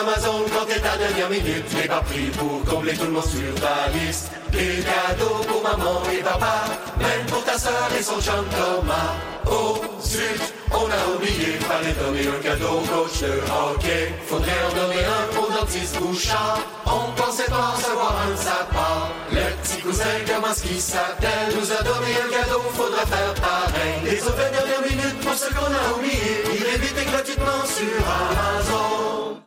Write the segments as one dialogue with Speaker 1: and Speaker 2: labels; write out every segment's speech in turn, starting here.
Speaker 1: Amazon quand t'es ta dernière minute? J'ai pas pris pour combler tout le monde sur ta liste. Des cadeaux pour maman et papa, même pour ta soeur et son chum Thomas. Oh, zut, on a oublié, fallait donner un cadeau au coach de hockey. Faudrait en donner un au dentiste Bouchard. On pensait pas recevoir un de sa part. Le petit cousin, qui s'appelle, nous a donné un cadeau, faudra faire pareil. Les autres dernières minutes pour ce qu'on a oublié, il est vite et gratuitement sur Amazon.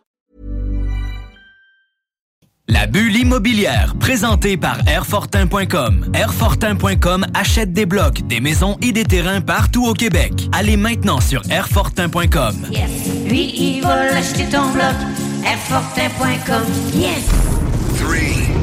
Speaker 2: La bulle immobilière, présentée par Airfortin.com. Airfortin.com achète des blocs, des maisons et des terrains partout au Québec. Allez maintenant sur Airfortin.com.
Speaker 3: Yes. Lui, il va l'acheter ton bloc. Airfortin.com. Yes.
Speaker 4: 3, 2,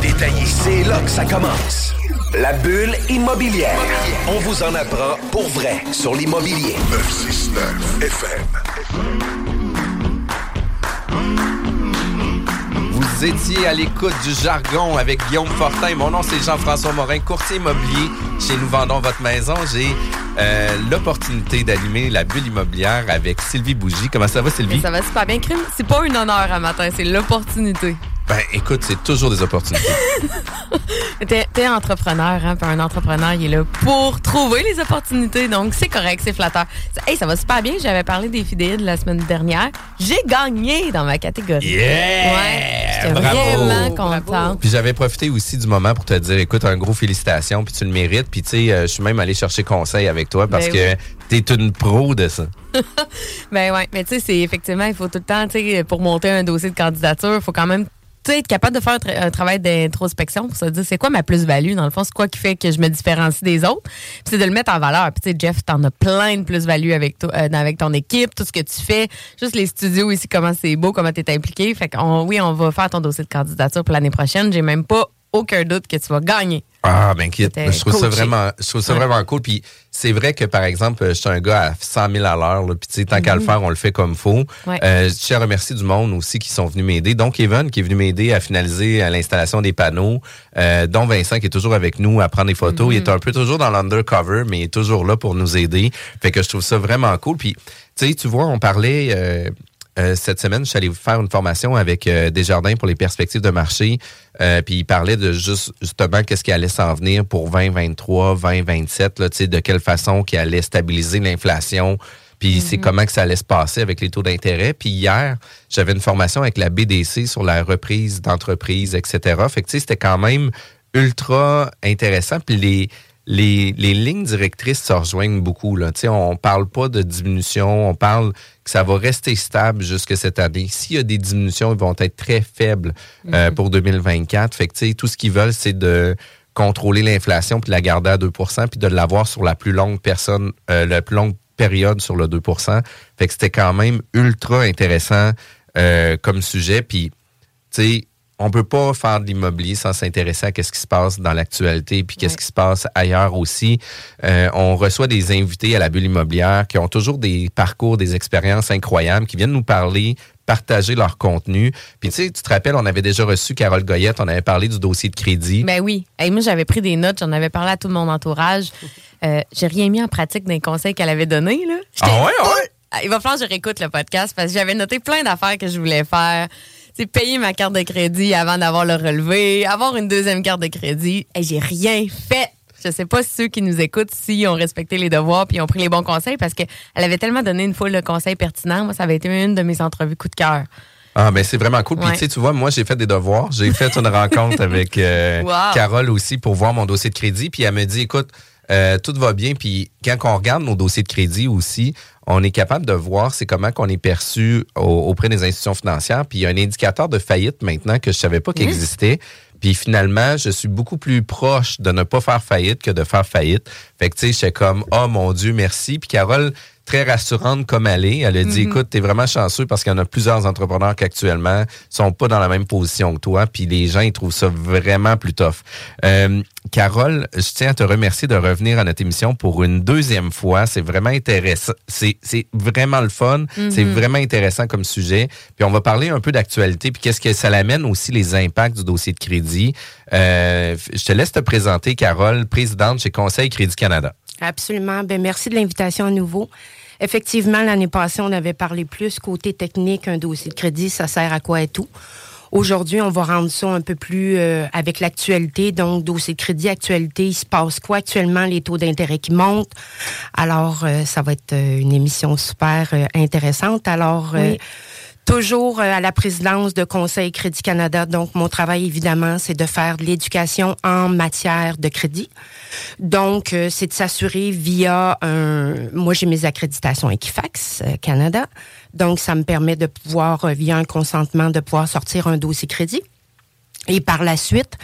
Speaker 5: détaillé. C'est là que ça commence. La bulle immobilière. On vous en apprend pour vrai sur l'immobilier.
Speaker 4: 969 FM.
Speaker 6: Vous étiez à l'écoute du jargon avec Guillaume Fortin. Mon nom, c'est Jean-François Morin, courtier immobilier chez Nous Vendons Votre Maison. J'ai euh, l'opportunité d'animer la bulle immobilière avec Sylvie Bougie. Comment ça va, Sylvie?
Speaker 7: Ça va super bien. Crime, c'est pas un honneur à matin, c'est l'opportunité.
Speaker 6: Ben, écoute, c'est toujours des opportunités.
Speaker 7: T'es t'es entrepreneur, hein, puis un entrepreneur, il est là pour trouver les opportunités, donc c'est correct, c'est flatteur. Hey, ça va super bien, j'avais parlé des fidèles la semaine dernière. J'ai gagné dans ma catégorie.
Speaker 6: Yeah!
Speaker 7: Ouais, j'étais
Speaker 6: Bravo!
Speaker 7: vraiment contente.
Speaker 6: Puis j'avais profité aussi du moment pour te dire, écoute, un gros félicitations, puis tu le mérites. Puis tu sais, euh, je suis même allé chercher conseil avec toi parce
Speaker 7: Ben
Speaker 6: que t'es une pro de ça.
Speaker 7: Ben ouais, mais tu sais, c'est effectivement, il faut tout le temps, tu sais, pour monter un dossier de candidature, il faut quand même être capable de faire un, tra- un travail d'introspection pour se dire c'est quoi ma plus-value? Dans le fond, c'est quoi qui fait que je me différencie des autres? Puis c'est de le mettre en valeur. Puis tu sais, Jeff, t'en as plein de plus-value avec, toi- euh, avec ton équipe, tout ce que tu fais, juste les studios ici, comment c'est beau, comment t'es impliqué. Fait qu'on, oui, on va faire ton dossier de candidature pour l'année prochaine. J'ai même pas aucun doute que tu vas gagner.
Speaker 6: Ah, ben quitte. Je trouve ça vraiment, je trouve ça
Speaker 7: Ouais.
Speaker 6: vraiment cool. Puis c'est vrai que, par exemple, je suis un gars à 100 000 à l'heure. Puis tu sais, tant qu'à le faire, on le fait comme faut.
Speaker 7: Mhm. Ouais.
Speaker 6: Euh, je tiens à remercier du monde aussi qui sont venus m'aider. Donc, Evan qui est venu m'aider à finaliser euh, l'installation des panneaux. Euh, dont Vincent qui est toujours avec nous à prendre des photos.
Speaker 7: Mhm.
Speaker 6: Il est un peu toujours dans l'undercover, mais il est toujours là pour nous aider. Fait que je trouve ça vraiment cool. Puis, tu sais, tu vois, on parlait... euh, euh, cette semaine, je suis allé faire une formation avec euh, Desjardins pour les perspectives de marché. Euh, puis il parlait de juste justement qu'est-ce qui allait s'en venir pour 2023, 2027, là, tu sais, de quelle façon qui allait stabiliser l'inflation. Puis c'est comment que ça allait se passer avec les taux d'intérêt. Puis hier, j'avais une formation avec la BDC sur la reprise d'entreprise, etc. Fait que tu sais, c'était quand même ultra intéressant. Puis les, les, les lignes directrices se rejoignent beaucoup. Là. On parle pas de diminution, on parle que ça va rester stable jusque cette année. S'il y a des diminutions, ils vont être très faibles euh, pour 2024. Fait que, tout ce qu'ils veulent, c'est de contrôler l'inflation puis de la garder à 2% puis de l'avoir sur la plus longue personne, euh, la plus longue période sur le 2 Fait que c'était quand même ultra intéressant euh, comme sujet. Puis, tu sais, on peut pas faire de l'immobilier sans s'intéresser à qu'est-ce qui se passe dans l'actualité puis qu'est-ce qui se passe ailleurs aussi. Euh, on reçoit des invités à la bulle immobilière qui ont toujours des parcours, des expériences incroyables, qui viennent nous parler, partager leur contenu. Puis tu sais, tu te rappelles, on avait déjà reçu Carole Goyette, on avait parlé du dossier de crédit.
Speaker 7: Ben oui. Hey, moi, j'avais pris des notes, j'en avais parlé à tout mon entourage. Euh, j'ai rien mis en pratique des conseils qu'elle avait donnés. Là.
Speaker 6: Ah ouais, ouais?
Speaker 7: Ah, Il va falloir que je réécoute le podcast parce que j'avais noté plein d'affaires que je voulais faire. C'est payer ma carte de crédit avant d'avoir le relevé, avoir une deuxième carte de crédit. Et j'ai rien fait. Je sais pas si ceux qui nous écoutent, s'ils ont respecté les devoirs puis ont pris les bons conseils parce qu'elle avait tellement donné une foule de conseils pertinents. Moi, ça avait été une de mes entrevues coup de cœur.
Speaker 6: Ah, ben c'est vraiment cool. Puis,
Speaker 7: Ouais.
Speaker 6: tu sais, tu vois, moi, j'ai fait des devoirs. J'ai fait une rencontre avec euh,
Speaker 7: Wow.
Speaker 6: Carole aussi pour voir mon dossier de crédit. Puis, elle me dit, écoute, euh, tout va bien. Puis, quand on regarde nos dossiers de crédit aussi, on est capable de voir c'est comment qu'on est perçu au- auprès des institutions financières. Puis, il y a un indicateur de faillite maintenant que je savais pas qu'il existait. Puis finalement, je suis beaucoup plus proche de ne pas faire faillite que de faire faillite. Fait que tu sais, j'étais comme oh mon dieu, merci. Puis Carole, très rassurante comme elle est. Elle a dit,
Speaker 7: Mhm.
Speaker 6: écoute, t'es vraiment chanceux parce qu'il y en a plusieurs entrepreneurs qui actuellement sont pas dans la même position que toi, puis les gens, ils trouvent ça vraiment plus tough. Euh, Carole, je tiens à te remercier de revenir à notre émission pour une deuxième fois. C'est vraiment intéressant. C'est c'est vraiment le fun.
Speaker 7: Mhm.
Speaker 6: C'est vraiment intéressant comme sujet. Puis on va parler un peu d'actualité, puis qu'est-ce que ça l'amène aussi, les impacts du dossier de crédit. Euh, je te laisse te présenter, Carole, présidente chez Conseil Crédit Canada.
Speaker 8: Absolument. Ben, merci de l'invitation à nouveau. Effectivement, l'année passée, on avait parlé plus côté technique, un dossier de crédit, ça sert à quoi et tout. Aujourd'hui, on va rendre ça un peu plus euh, avec l'actualité. Donc, dossier de crédit, actualité, il se passe quoi actuellement, les taux d'intérêt qui montent? Alors, euh, ça va être euh, une émission super euh, intéressante. Alors. Toujours euh, à la présidence de Conseil Crédit Canada. Donc, mon travail, évidemment, c'est de faire de l'éducation en matière de crédit. Donc, euh, c'est de s'assurer via un... Moi, j'ai mes accréditations Equifax euh, Canada. Donc, ça me permet de pouvoir, via un consentement, de pouvoir sortir un dossier crédit. Et par la suite,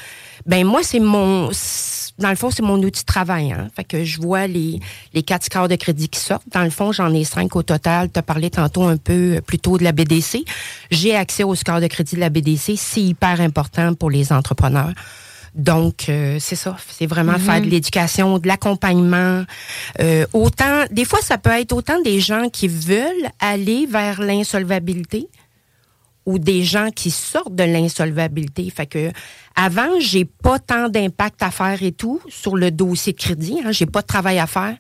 Speaker 8: ben moi, c'est mon... Dans le fond, c'est mon outil de travail. Hein? Fait que je vois les, les quatre scores de crédit qui sortent. Dans le fond, j'en ai cinq au total. Tu as parlé tantôt un peu euh, plus tôt de la BDC. J'ai accès au score de crédit de la BDC. C'est hyper important pour les entrepreneurs. Donc, euh, c'est ça. C'est vraiment faire de l'éducation, de l'accompagnement. Euh, autant, des fois, ça peut être autant des gens qui veulent aller vers l'insolvabilité ou des gens qui sortent de l'insolvabilité. Fait que avant, j'ai pas tant d'impact à faire et tout sur le dossier de crédit. Hein, j'ai pas de travail à faire,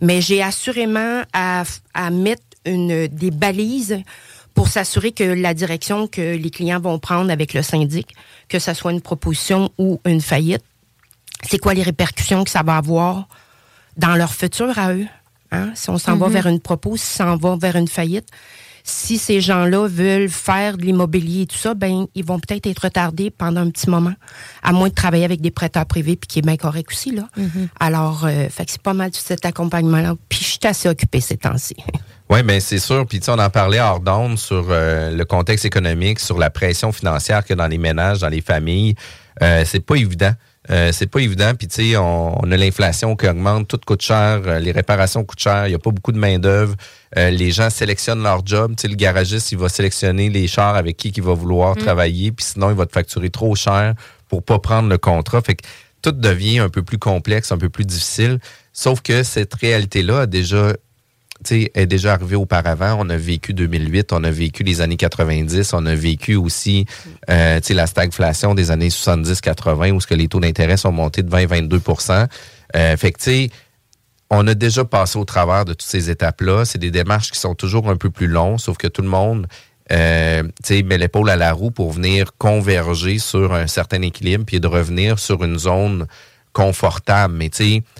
Speaker 8: mais j'ai assurément à, à mettre une, des balises pour s'assurer que la direction que les clients vont prendre avec le syndic, que ce soit une proposition ou une faillite, c'est quoi les répercussions que ça va avoir dans leur futur à eux. Hein? Si on s'en va vers une proposition, si on s'en va vers une faillite, si ces gens-là veulent faire de l'immobilier et tout ça, ben ils vont peut-être être retardés pendant un petit moment, à moins de travailler avec des prêteurs privés, puis qui est bien correct aussi là. Alors, euh, fait que c'est pas mal tout cet accompagnement-là. Puis je suis assez occupée ces temps-ci.
Speaker 6: Oui, mais c'est sûr. Puis tu sais, on en parlait hors d'onde sur euh, le contexte économique, sur la pression financière que dans les ménages, dans les familles. Euh, c'est pas évident. Euh, c'est pas évident. Puis tu sais, on, on a l'inflation qui augmente, tout coûte cher, euh, les réparations coûtent cher, il n'y a pas beaucoup de main d'œuvre. Euh, les gens sélectionnent leur job. Tu sais, le garagiste, il va sélectionner les chars avec qui il va vouloir travailler, puis sinon il va te facturer trop cher pour pas prendre le contrat. Fait que tout devient un peu plus complexe, un peu plus difficile. Sauf que cette réalité-là a déjà tu sais, est déjà arrivé auparavant. On a vécu 2008, on a vécu les années 90, on a vécu aussi euh, tu sais, la stagflation des années 70-80 où ce que les taux d'intérêt sont montés de 20-22% euh, Fait que, tu sais, on a déjà passé au travers de toutes ces étapes-là. C'est des démarches qui sont toujours un peu plus longues, sauf que tout le monde euh, met l'épaule à la roue pour venir converger sur un certain équilibre puis de revenir sur une zone confortable. Mais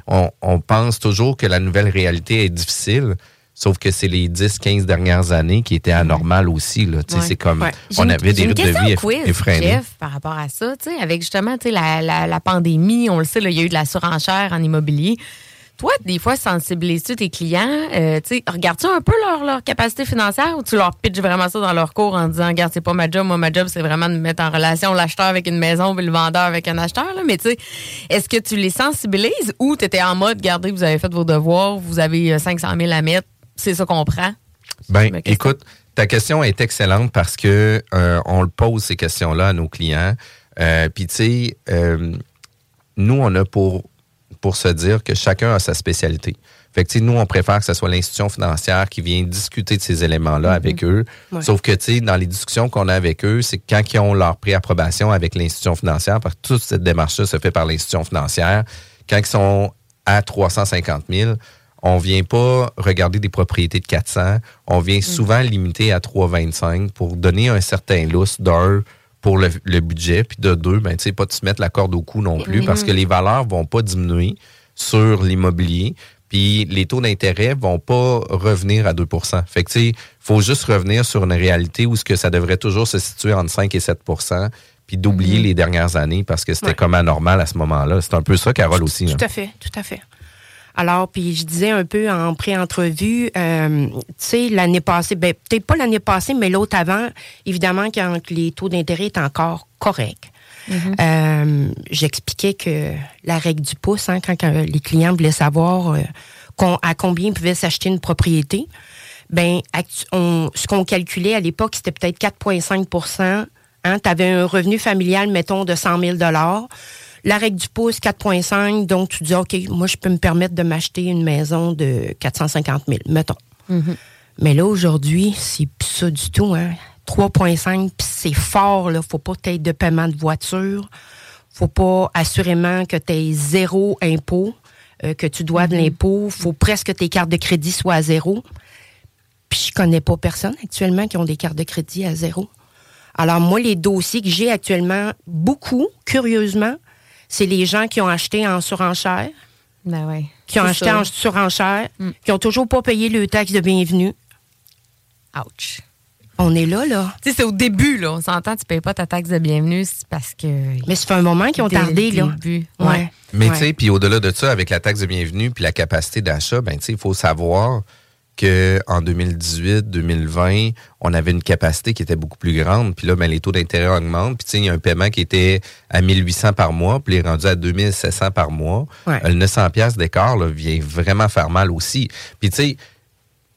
Speaker 6: on, on pense toujours que la nouvelle réalité est difficile. Sauf que c'est les 10-15 dernières années qui étaient anormales aussi. Là.
Speaker 7: Ouais.
Speaker 6: C'est comme
Speaker 8: Ouais.
Speaker 6: On avait des rythmes de vie
Speaker 7: quiz,
Speaker 6: eff- effrénés.
Speaker 7: Jeff, par rapport à ça, avec justement la, la, la pandémie, on le sait, il y a eu de la surenchère en immobilier. Toi, des fois, sensibilises-tu tes clients? Euh, regardes-tu un peu leur, leur capacité financière ou tu leur pitches vraiment ça dans leur cours en disant, regarde, c'est pas ma job, moi, ma job, c'est vraiment de mettre en relation l'acheteur avec une maison puis le vendeur avec un acheteur, là. Mais tu sais, est-ce que tu les sensibilises ou tu étais en mode, regardez, vous avez fait vos devoirs, vous avez euh, 500 000 à mettre, c'est ça qu'on prend?
Speaker 6: Ben, écoute, ta question est excellente parce que euh, on le pose ces questions-là à nos clients. Euh, Puis tu sais, euh, nous on a pour pour se dire que chacun a sa spécialité. Fait que nous on préfère que ce soit l'institution financière qui vient discuter de ces éléments-là avec eux.
Speaker 8: Ouais.
Speaker 6: Sauf que tu dans les discussions qu'on a avec eux, c'est quand ils ont leur préapprobation avec l'institution financière, parce que toute cette démarche-là se fait par l'institution financière, quand ils sont à 350 000, on vient pas regarder des propriétés de 400. On vient souvent limiter à 325 pour donner un certain lousse d'un pour le, le budget, puis de deux, ben, tu sais, pas de se mettre la corde au cou non plus, parce que les valeurs vont pas diminuer sur l'immobilier, puis les taux d'intérêt vont pas revenir à 2% Fait que, tu sais, faut juste revenir sur une réalité où ce que ça devrait toujours se situer entre 5 et 7% puis d'oublier les dernières années parce que c'était
Speaker 8: Ouais.
Speaker 6: comme anormal à ce moment-là. C'est un peu ça, Carole, aussi. hein.
Speaker 8: Tout à fait, tout à fait. Alors, puis je disais un peu en pré-entrevue, euh, tu sais, l'année passée, ben, peut-être pas l'année passée, mais l'autre avant, évidemment, quand les taux d'intérêt étaient encore corrects, euh, j'expliquais que la règle du pouce, hein, quand, quand les clients voulaient savoir euh, à combien pouvait s'acheter une propriété. Ben, on- ce qu'on calculait à l'époque, c'était peut-être 4,5% hein, Tu avais un revenu familial, mettons, de 100 000 La règle du pouce, 4,5 Donc, tu dis, OK, moi, je peux me permettre de m'acheter une maison de 450 000, mettons. Mais là, aujourd'hui, c'est plus ça du tout. Hein. 3,5, puis c'est fort. Là. faut pas que de paiement de voiture. faut pas assurément que tu aies zéro impôt, euh, que tu dois de l'impôt. faut presque que tes cartes de crédit soient à zéro. Puis je connais pas personne actuellement qui ont des cartes de crédit à zéro. Alors moi, les dossiers que j'ai actuellement, beaucoup, curieusement, c'est les gens qui ont acheté en surenchère,
Speaker 7: Ben ouais.
Speaker 8: qui ont acheté
Speaker 7: ça.
Speaker 8: en surenchère, qui ont toujours pas payé le taxe de bienvenue.
Speaker 7: Ouch.
Speaker 8: On est là, là.
Speaker 7: Tu sais, c'est au début, là. On s'entend, tu payes pas ta taxe de bienvenue, c'est parce que.
Speaker 8: Mais ça fait un moment qu'ils ont tardé, là.
Speaker 7: début.
Speaker 8: Ouais.
Speaker 6: Mais
Speaker 8: Ouais.
Speaker 6: tu sais, puis au-delà de ça, avec la taxe de bienvenue puis la capacité d'achat, ben tu sais, il faut savoir que en 2018, 2020, on avait une capacité qui était beaucoup plus grande, puis là ben les taux d'intérêt augmentent, puis tu sais, il y a un paiement qui était à 1800 par mois, puis il est rendu à 2700 par mois.
Speaker 8: Ouais.
Speaker 6: Euh, Le 900 pièces d'écart là, vient vraiment faire mal aussi. Puis tu sais,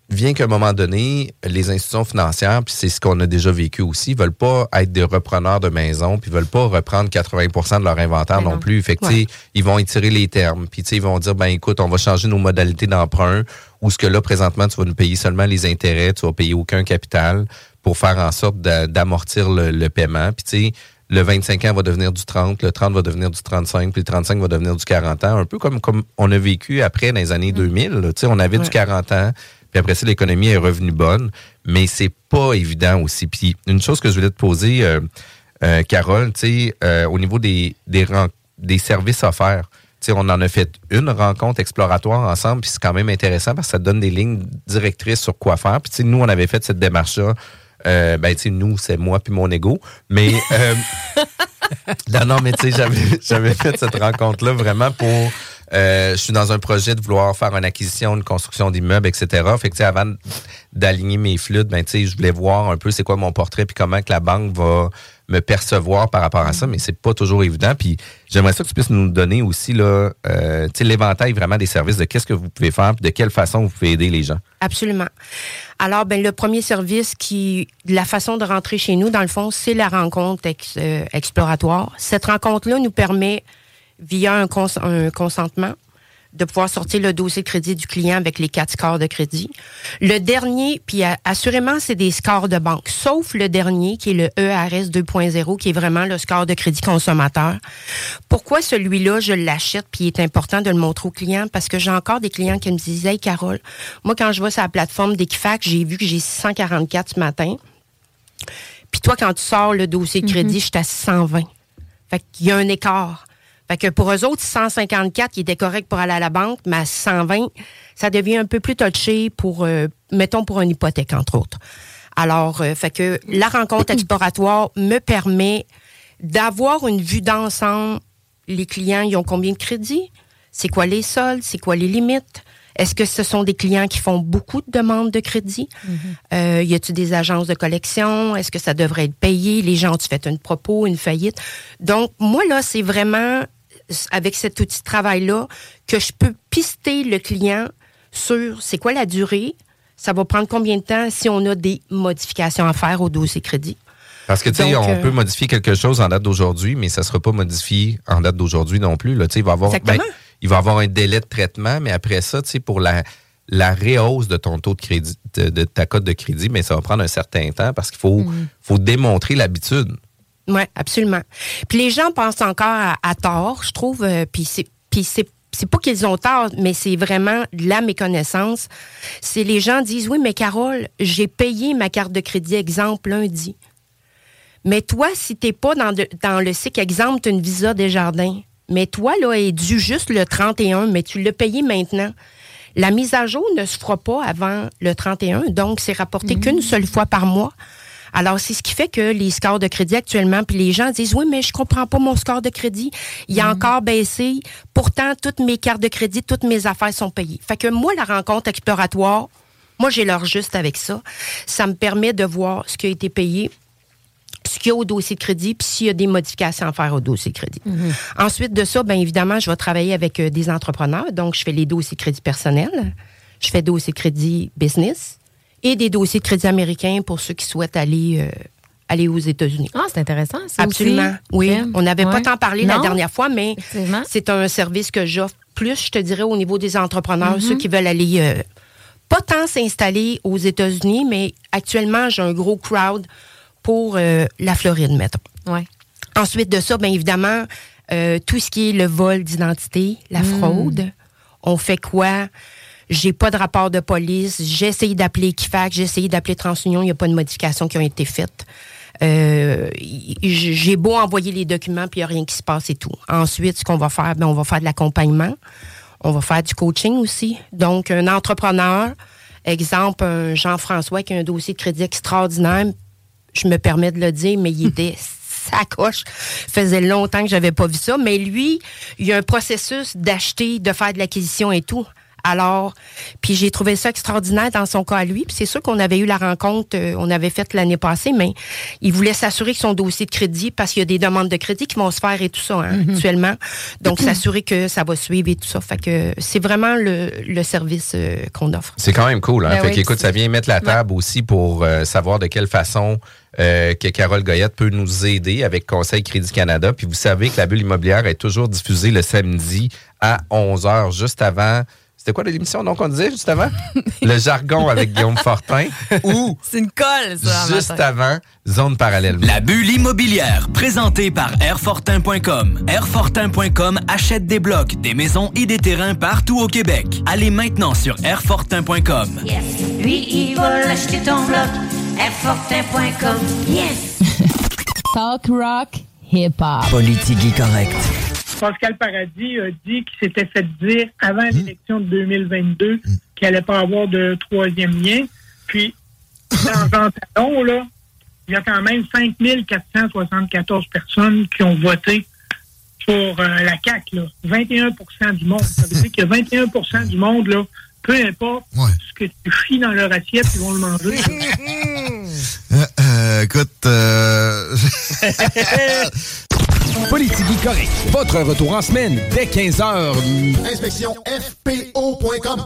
Speaker 6: vient qu'à un moment donné, les institutions financières, puis c'est ce qu'on a déjà vécu aussi, veulent pas être des repreneurs de maisons, puis veulent pas reprendre 80% de leur inventaire non,
Speaker 7: non.
Speaker 6: plus. Fait que, ils vont étirer les termes, puis tu sais, ils vont dire, ben écoute, on va changer nos modalités d'emprunt, ou ce que là, présentement, tu vas nous payer seulement les intérêts, tu vas payer aucun capital pour faire en sorte d'a- d'amortir le, le paiement. Puis tu sais, le 25 ans va devenir du 30, le 30 va devenir du 35, puis le 35 va devenir du 40 ans. Un peu comme, comme on a vécu après dans les années 2000. là. Tu sais, on avait du
Speaker 8: Ouais.
Speaker 6: 40 ans, puis après ça, l'économie est revenue bonne, mais c'est pas évident aussi. Puis une chose que je voulais te poser, euh, euh, Carole, tu sais, euh, au niveau des, des, des services offerts, on en a fait une rencontre exploratoire ensemble, puis c'est quand même intéressant parce que ça donne des lignes directrices sur quoi faire. Puis nous, on avait fait cette démarche-là. Euh, ben, tu sais, nous, c'est moi puis mon ego. Mais euh, non, non, mais tu sais, j'avais, fait cette rencontre-là vraiment pour. euh, je suis dans un projet de vouloir faire une acquisition, une construction d'immeubles, etc. Fait que, avant d'aligner mes flûtes, ben, tu sais, je voulais voir un peu c'est quoi mon portrait puis comment que la banque va me percevoir par rapport à ça, mais c'est pas toujours évident. Puis j'aimerais ça que tu puisses nous donner aussi là, euh, l'éventail vraiment des services de qu'est-ce que vous pouvez faire, de quelle façon vous pouvez aider les gens.
Speaker 8: Absolument. Alors, ben, le premier service qui, la façon de rentrer chez nous, dans le fond, c'est la rencontre euh, exploratoire. Cette rencontre-là nous permet, via un consentement, de pouvoir sortir le dossier de crédit du client avec les quatre scores de crédit. Le dernier, puis a- assurément, c'est des scores de banque, sauf le dernier qui est le ERS 2.0, qui est vraiment le score de crédit consommateur. Pourquoi celui-là, je l'achète, puis il est important de le montrer au client? Parce que j'ai encore des clients qui me disent, Hey, Carole, moi, quand je vais sur la plateforme d'Equifax, j'ai vu que j'ai 644 ce matin. Puis toi, quand tu sors le dossier de crédit, je suis à 620. Fait qu'il y a un écart. Fait que pour eux autres, 154, qui était correct pour aller à la banque, mais à 120, ça devient un peu plus touché pour, euh, mettons, pour une hypothèque, entre autres. Alors, euh, fait que la rencontre exploratoire me permet d'avoir une vue d'ensemble. Les clients, ils ont combien de crédits? C'est quoi les soldes? C'est quoi les limites? Est-ce que ce sont des clients qui font beaucoup de demandes de crédit? Euh, y a-t-il des agences de collection? Est-ce que ça devrait être payé? Les gens ont-tu fait une propos, une faillite? Donc, moi, là, c'est vraiment avec cet outil de travail-là que je peux pister le client sur c'est quoi la durée, ça va prendre combien de temps si on a des modifications à faire au dossier crédit.
Speaker 6: Parce que, tu sais, on
Speaker 8: euh,
Speaker 6: peut modifier quelque chose en date d'aujourd'hui, mais ça ne sera pas modifié en date d'aujourd'hui non plus. Là. Il, va avoir,
Speaker 8: Exactement.
Speaker 6: il va avoir un délai de traitement, mais après ça, tu sais, pour la, la réhausse de ton taux de crédit, de, de ta cote de crédit, mais ça va prendre un certain temps parce qu'il faut,
Speaker 8: Mm.
Speaker 6: faut démontrer l'habitude.
Speaker 8: Oui, absolument. Puis les gens pensent encore à, tort, je trouve. euh, puis c'est, c'est, pas qu'ils ont tort, mais c'est vraiment la méconnaissance. C'est les gens disent oui, mais Carole, j'ai payé ma carte de crédit exemple lundi. Mais toi, si t'es pas dans, le cycle exemple, tu une visa des jardins. Mais toi, là, est dû juste le 31, mais tu l'as payé maintenant. La mise à jour ne se fera pas avant le 31, donc c'est rapporté qu'une seule fois par mois. Alors, c'est ce qui fait que les scores de crédit actuellement, puis les gens disent, oui, mais je comprends pas mon score de crédit. Il a encore baissé. Pourtant, toutes mes cartes de crédit, toutes mes affaires sont payées. Fait que moi, la rencontre exploratoire, moi, j'ai l'heure juste avec ça. Ça me permet de voir ce qui a été payé, ce qu'il y a au dossier de crédit, puis s'il y a des modifications à faire au dossier de crédit. Ensuite de ça, bien évidemment, je vais travailler avec euh, des entrepreneurs. Donc, je fais les dossiers de crédit personnel, je fais dossiers de crédit business et des dossiers de crédit américains pour ceux qui souhaitent aller, euh, aller aux États-Unis.
Speaker 7: Ah, c'est intéressant, ça
Speaker 8: Absolument.
Speaker 7: aussi.
Speaker 8: Oui. On n'avait pas tant parlé la dernière fois, mais c'est un service que j'offre plus, je te dirais, au niveau des entrepreneurs,
Speaker 7: Mhm.
Speaker 8: ceux qui veulent aller euh, pas tant s'installer aux États-Unis, mais actuellement, j'ai un gros crowd pour euh, la Floride, mettons.
Speaker 7: Ouais.
Speaker 8: Ensuite de ça, bien évidemment, euh, tout ce qui est le vol d'identité, la
Speaker 7: Mm.
Speaker 8: fraude, on fait quoi? J'ai pas de rapport de police. J'ai essayé d'appeler Equifax, j'ai essayé d'appeler TransUnion, il n'y a pas de modifications qui ont été faites. Euh, j'ai beau envoyer les documents, puis il n'y a rien qui se passe et tout. Ensuite, ce qu'on va faire, ben, on va faire de l'accompagnement. On va faire du coaching aussi. Donc, un entrepreneur, exemple, un Jean-François qui a un dossier de crédit extraordinaire, je me permets de le dire, mais il était sacoche. faisait longtemps que j'avais pas vu ça. Mais lui, il y a un processus d'acheter, de faire de l'acquisition et tout. Alors, puis j'ai trouvé ça extraordinaire dans son cas à lui. Puis c'est sûr qu'on avait eu la rencontre, euh, on avait fait l'année passée, mais il voulait s'assurer que son dossier de crédit, parce qu'il y a des demandes de crédit qui vont se faire et tout ça hein, actuellement. Donc, s'assurer que ça va suivre et tout ça. Fait que c'est vraiment le, le service euh, qu'on offre.
Speaker 6: C'est quand même cool. Hein?
Speaker 8: Ben
Speaker 6: fait
Speaker 8: oui,
Speaker 6: qu'écoute, ça vient mettre la table aussi pour euh, savoir de quelle façon euh, que Carole Goyette peut nous aider avec Conseil Crédit Canada. Puis vous savez que la bulle immobilière est toujours diffusée le samedi à 11h, juste avant. C'était quoi l'émission? Donc on disait juste avant? le jargon avec Guillaume Fortin ou
Speaker 7: C'est une colle, ça.
Speaker 6: juste
Speaker 7: matin.
Speaker 6: avant Zone Parallèle.
Speaker 2: La bulle immobilière, présentée par Airfortin.com. Airfortin.com achète des blocs, des maisons et des terrains partout au Québec. Allez maintenant sur Airfortin.com.
Speaker 3: Yes. Lui, il va l'acheter ton bloc. Airfortin.com. Yes.
Speaker 9: Talk rock, hip hop.
Speaker 2: Politique correct.
Speaker 10: Pascal Paradis a dit qu'il s'était fait dire avant l'élection de 2022 qu'il allait pas avoir de troisième lien. Puis, dans un salon, là, il y a quand même 5474 personnes qui ont voté pour euh, la CAQ. Là. 21% du monde. Ça veut dire que 21% du monde, là, peu importe ce que tu fies dans leur assiette, ils vont le manger.
Speaker 11: Euh, euh, écoute, euh...
Speaker 12: Politique correct. Votre retour en semaine dès 15h.
Speaker 13: Inspection FPO.com.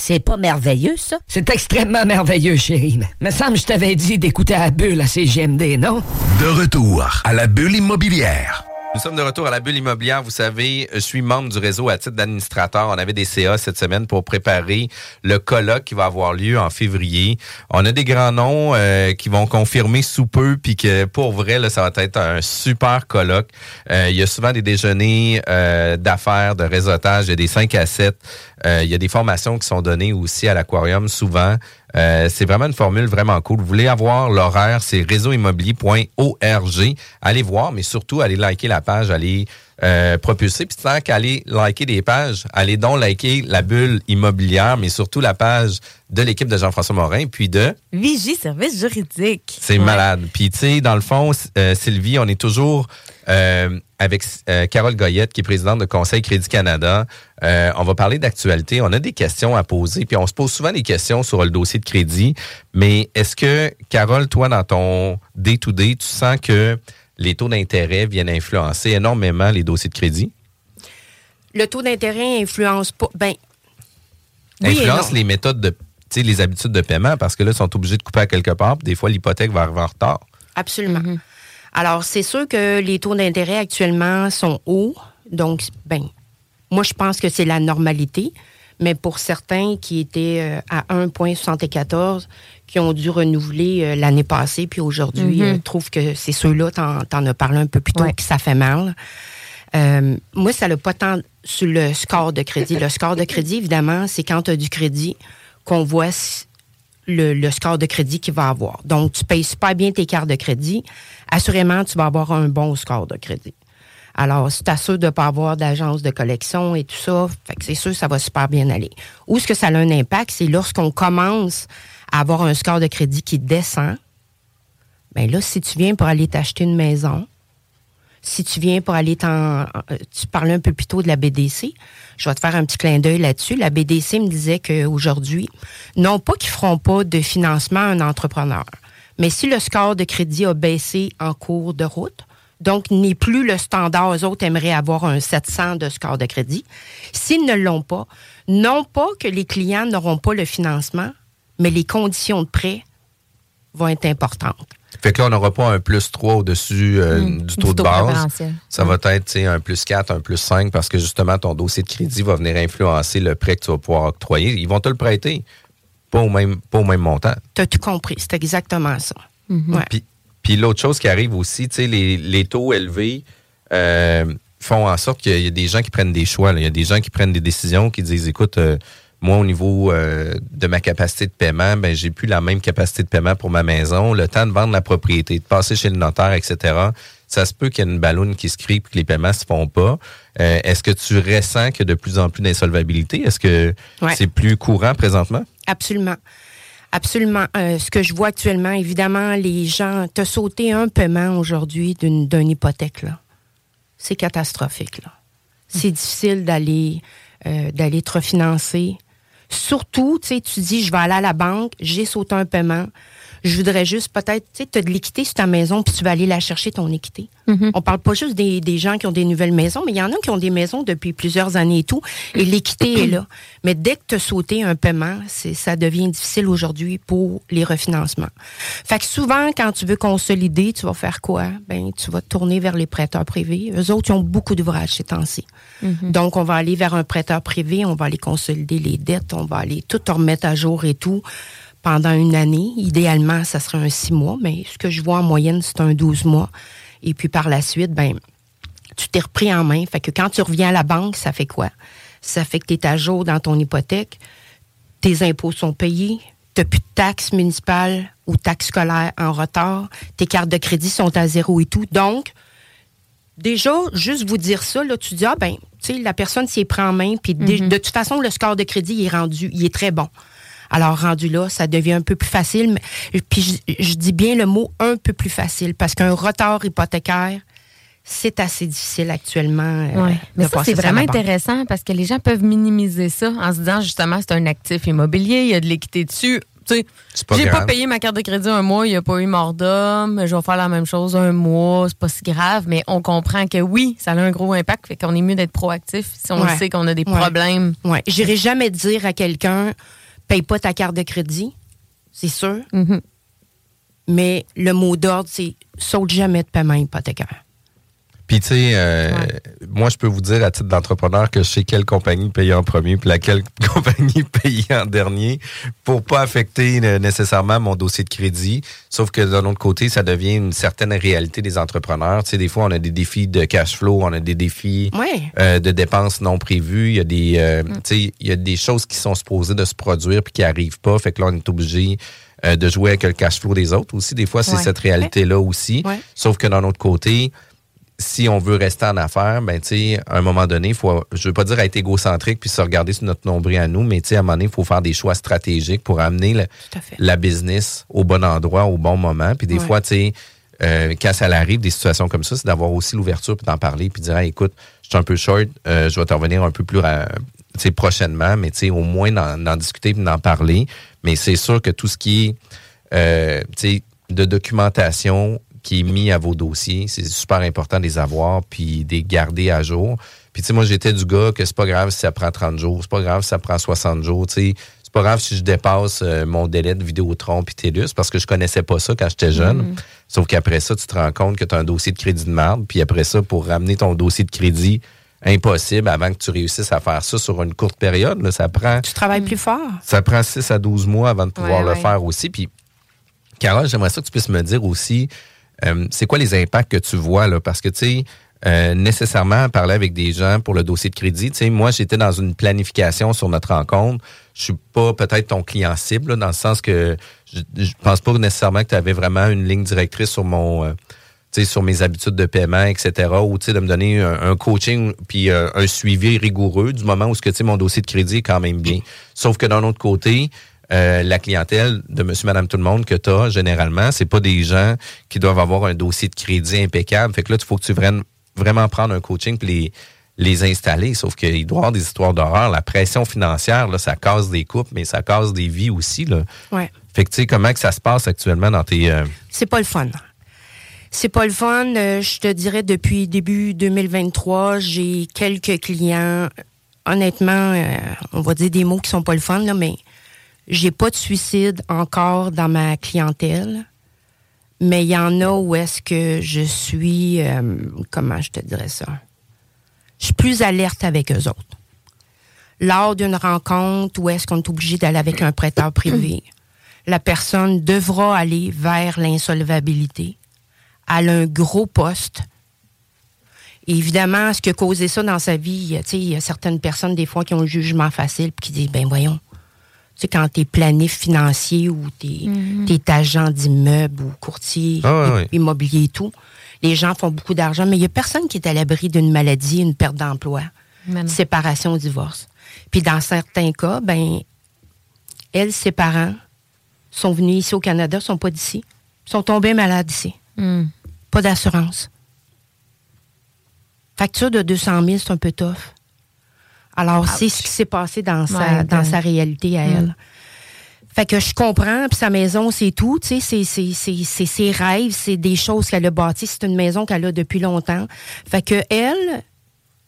Speaker 14: C'est pas merveilleux, ça?
Speaker 12: C'est extrêmement merveilleux, chérie. Me semble que je t'avais dit d'écouter à la bulle à CGMD, non?
Speaker 4: De retour à la bulle immobilière.
Speaker 6: Nous sommes de retour à la bulle immobilière. Vous savez, je suis membre du réseau à titre d'administrateur. On avait des CA cette semaine pour préparer le colloque qui va avoir lieu en février. On a des grands noms euh, qui vont confirmer sous peu, puis que pour vrai, là, ça va être un super colloque. Euh, il y a souvent des déjeuners euh, d'affaires, de réseautage, il y a des 5 à 7. Euh, il y a des formations qui sont données aussi à l'aquarium souvent. Euh, c'est vraiment une formule vraiment cool. Vous voulez avoir l'horaire, c'est réseauimmobilier.org. Allez voir, mais surtout, allez liker la page, allez euh, propulser. Puis tant qu'aller liker des pages, allez donc liker la bulle immobilière, mais surtout la page de l'équipe de Jean-François Morin, puis de...
Speaker 7: Vigie Service Juridique.
Speaker 6: C'est
Speaker 7: Ouais.
Speaker 6: malade. Puis, tu sais, dans le fond, euh, Sylvie, on est toujours euh, avec euh, Carole Goyette, qui est présidente de Conseil Crédit Canada. Euh, on va parler d'actualité. On a des questions à poser. Puis, on se pose souvent des questions sur le dossier de crédit. Mais est-ce que, Carole, toi, dans ton day-to-day, tu sens que les taux d'intérêt viennent influencer énormément les dossiers de crédit?
Speaker 8: Le taux d'intérêt influence pas. Ben, oui
Speaker 6: influence les méthodes de, tu sais, les habitudes de paiement parce que là, ils sont obligés de couper à quelque part. Puis des fois, l'hypothèque va arriver en retard.
Speaker 8: Absolument. Alors, c'est sûr que les taux d'intérêt actuellement sont hauts. Donc, ben, moi, je pense que c'est la normalité. Mais pour certains qui étaient euh, à 1,74, qui ont dû renouveler euh, l'année passée, puis aujourd'hui,
Speaker 7: Mhm.
Speaker 8: euh, trouvent que c'est ceux-là, t'en, as parlé un peu plus tôt,
Speaker 7: Ouais.
Speaker 8: que ça fait mal. Euh, moi, ça n'a pas tant sur le score de crédit. Le score de crédit, évidemment, c'est quand tu as du crédit qu'on voit le, score de crédit qu'il va avoir. Donc, tu payes super bien tes cartes de crédit. Assurément, tu vas avoir un bon score de crédit. Alors, si tu sûr de ne pas avoir d'agence de collection et tout ça, c'est sûr ça va super bien aller. Où est-ce que ça a un impact? C'est lorsqu'on commence à avoir un score de crédit qui descend. Bien là, si tu viens pour aller t'acheter une maison, si tu viens pour aller t'en... Tu parlais un peu plus tôt de la BDC. Je vais te faire un petit clin d'œil là-dessus. La BDC me disait qu'aujourd'hui, non pas qu'ils feront pas de financement à un entrepreneur, mais si le score de crédit a baissé en cours de route, donc n'est plus le standard, eux autres aimeraient avoir un 700 de score de crédit. S'ils ne l'ont pas, non pas que les clients n'auront pas le financement, mais les conditions de prêt vont être importantes.
Speaker 6: Fait que là, on n'aura pas un plus 3 au-dessus euh,
Speaker 7: Mm.
Speaker 6: du taux de base. Ça va être tu sais, un plus 4, un plus 5 parce que justement, ton dossier de crédit va venir influencer le prêt que tu vas pouvoir octroyer. Ils vont te le prêter, pas au même, pas au même montant.
Speaker 8: Tu as tout compris. C'est exactement ça. Ouais.
Speaker 6: Puis, puis l'autre chose qui arrive aussi, tu sais, les, les taux élevés euh, font en sorte qu'il y a des gens qui prennent des choix. là. Il y a des gens qui prennent des décisions, qui disent, écoute, euh, moi, au niveau euh, de ma capacité de paiement, ben, j'ai plus la même capacité de paiement pour ma maison. Le temps de vendre la propriété, de passer chez le notaire, etc. Ça se peut qu'il y ait une balloune qui se crée et que les paiements se font pas. Euh, Est-ce que tu ressens qu'il y a de plus en plus d'insolvabilité? Est-ce que
Speaker 8: Ouais.
Speaker 6: c'est plus courant présentement?
Speaker 8: Absolument. Absolument. Euh, ce que je vois actuellement, évidemment, les gens, te sauté un paiement aujourd'hui d'une hypothèque, là. C'est catastrophique, là. C'est difficile d'aller euh, d'aller te refinancer. Surtout, tu sais, dis, je vais aller à la banque, j'ai sauté un paiement. Je voudrais juste peut-être, tu sais, tu as de l'équité sur ta maison, puis tu vas aller la chercher, ton équité. On parle pas juste des, des gens qui ont des nouvelles maisons, mais il y en a qui ont des maisons depuis plusieurs années et tout, et l'équité est là. Mais dès que tu as sauté un paiement, c'est, ça devient difficile aujourd'hui pour les refinancements. Fait que souvent, quand tu veux consolider, tu vas faire quoi? Ben, tu vas te tourner vers les prêteurs privés. Eux autres, ils ont beaucoup d'ouvrages ces temps-ci. Donc, on va aller vers un prêteur privé, on va aller consolider les dettes, on va aller tout remettre à jour et tout pendant une année. Idéalement, ça serait un six mois, mais ce que je vois en moyenne, c'est un 12 mois. Et puis par la suite, ben, tu t'es repris en main. Fait que quand tu reviens à la banque, ça fait quoi? Ça fait que tu es à jour dans ton hypothèque, tes impôts sont payés, tu plus de taxes municipales ou taxes scolaires en retard, tes cartes de crédit sont à zéro et tout. Donc, déjà, juste vous dire ça, là, tu dis, ah ben, tu sais, la personne s'y prend en main, puis dé- de toute façon, le score de crédit, il est rendu, il est très bon. Alors, rendu là, ça devient un peu plus facile. Mais, puis, je, je dis bien le mot un peu plus facile, parce qu'un retard hypothécaire, c'est assez difficile actuellement. euh, de
Speaker 7: Mais ça, c'est vraiment intéressant parce que les gens peuvent minimiser ça en se disant justement c'est un actif immobilier, il y a de l'équité dessus. Tu sais, j'ai pas payé ma carte de crédit un mois, il n'y a pas eu mort d'homme, je vais faire la même chose un mois, c'est pas si grave, mais on comprend que oui, ça a un gros impact, fait qu'on est mieux d'être proactif si on
Speaker 8: Ouais.
Speaker 7: sait qu'on a des
Speaker 8: Ouais.
Speaker 7: problèmes.
Speaker 8: Ouais. J'irai jamais dire à quelqu'un, paye pas ta carte de crédit, c'est sûr.
Speaker 7: Mm-hmm.
Speaker 8: Mais le mot d'ordre, c'est saute jamais de paiement hypothécaire.
Speaker 6: Puis, tu sais, euh, moi, je peux vous dire à titre d'entrepreneur que je sais quelle compagnie paye en premier puis laquelle compagnie paye en dernier pour pas affecter euh, nécessairement mon dossier de crédit. Sauf que d'un autre côté, ça devient une certaine réalité des entrepreneurs. Tu sais, des fois, on a des défis de cash flow, on a des défis
Speaker 8: Ouais.
Speaker 6: euh, de dépenses non prévues. Il y a des, euh, tu sais, il y a des choses qui sont supposées de se produire puis qui arrivent pas. Fait que là, on est obligé de jouer avec le cash flow des autres aussi. Des fois, c'est
Speaker 8: Ouais.
Speaker 6: cette réalité-là aussi. Sauf que d'un autre côté, si on veut rester en affaires, ben, tu sais, à un moment donné, faut, je veux pas dire être égocentrique puis se regarder sur notre nombril à nous, mais tu sais, à un moment donné, il faut faire des choix stratégiques pour amener le- la business au bon endroit, au bon moment. Puis des
Speaker 8: Ouais.
Speaker 6: fois, tu sais, euh, quand ça arrive, des situations comme ça, c'est d'avoir aussi l'ouverture puis d'en parler puis de dire, Hey, écoute, je suis un peu short, euh, je vais te revenir un peu plus ra- tu sais, prochainement, mais tu sais, au moins d'en d'en discuter puis d'en parler. Mais c'est sûr que tout ce qui est euh, tu sais, de documentation qui est mis à vos dossiers, c'est super important de les avoir puis de les garder à jour. Puis tu sais, moi, j'étais du gars que c'est pas grave si ça prend 30 jours, c'est pas grave si ça prend 60 jours, tu sais. C'est pas grave si je dépasse euh, mon délai de Vidéotron puis TELUS parce que je connaissais pas ça quand j'étais jeune. Sauf qu'après ça, tu te rends compte que tu as un dossier de crédit de merde. Puis après ça, pour ramener ton dossier de crédit, impossible avant que tu réussisses à faire ça sur une courte période. là. ça prend
Speaker 8: Tu travailles plus fort.
Speaker 6: ça prend 6 à 12 mois avant de pouvoir
Speaker 7: Ouais,
Speaker 6: le
Speaker 7: ouais.
Speaker 6: faire aussi. Puis, Carole, j'aimerais ça que tu puisses me dire aussi, euh, c'est quoi les impacts que tu vois, là? Parce que, tu sais, euh, nécessairement, parler avec des gens pour le dossier de crédit, tu sais, moi, j'étais dans une planification sur notre rencontre. Je suis pas peut-être ton client cible, là, dans le sens que je, pense pas nécessairement que tu avais vraiment une ligne directrice sur mon... euh, sur mes habitudes de paiement, etc. Ou tu sais, de me donner un, coaching puis un suivi rigoureux du moment où ce que tu sais, mon dossier de crédit est quand même bien. Sauf que d'un autre côté, euh, la clientèle de monsieur, madame, tout le monde que tu as, généralement, c'est pas des gens qui doivent avoir un dossier de crédit impeccable. Fait que là, il faut que tu viennes vraiment prendre un coaching puis les, les installer. Sauf qu'il doit y avoir des histoires d'horreur. La pression financière, là, ça casse des couples, mais ça casse des vies aussi. Là.
Speaker 8: Ouais.
Speaker 6: Fait que tu sais, comment que ça se passe actuellement dans tes... euh,
Speaker 8: C'est pas le fun. C'est pas le fun. Euh, je te dirais, depuis début 2023, j'ai quelques clients. Honnêtement, euh, on va dire des mots qui sont pas le fun, là, mais j'ai pas de suicide encore dans ma clientèle. Mais il y en a où est-ce que je suis, euh, comment je te dirais ça? Je suis plus alerte avec eux autres. Lors d'une rencontre où est-ce qu'on est obligé d'aller avec un prêteur privé, la personne devra aller vers l'insolvabilité. Elle a un gros poste. Évidemment, ce qui a causé ça dans sa vie, il y a certaines personnes, des fois, qui ont un jugement facile puis qui disent, ben voyons, sais, quand tu es planif financier ou tu es, agent d'immeuble ou courtier
Speaker 6: Ah
Speaker 8: immobilier et tout, les gens font beaucoup d'argent, mais il n'y a personne qui est à l'abri d'une maladie, une perte d'emploi, séparation, divorce. Puis dans certains cas, ben, elle, ses parents sont venus ici au Canada, sont pas d'ici, sont tombés malades ici.
Speaker 7: Hmm.
Speaker 8: Pas d'assurance. Facture de 200 000, c'est un peu tough. Alors, c'est ce qui s'est passé dans sa, dans sa réalité à
Speaker 7: Mm.
Speaker 8: elle. Fait que je comprends, puis sa maison, c'est tout. Tu sais, c'est- c'est- c'est c'est ses rêves, c'est des choses qu'elle a bâties. C'est une maison qu'elle a depuis longtemps. Fait que elle,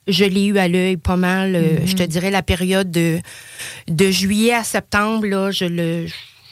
Speaker 8: je l'ai eu à l'œil pas mal. euh,
Speaker 7: Mm-hmm.
Speaker 8: Je te dirais la période de, de juillet à septembre, là, je le.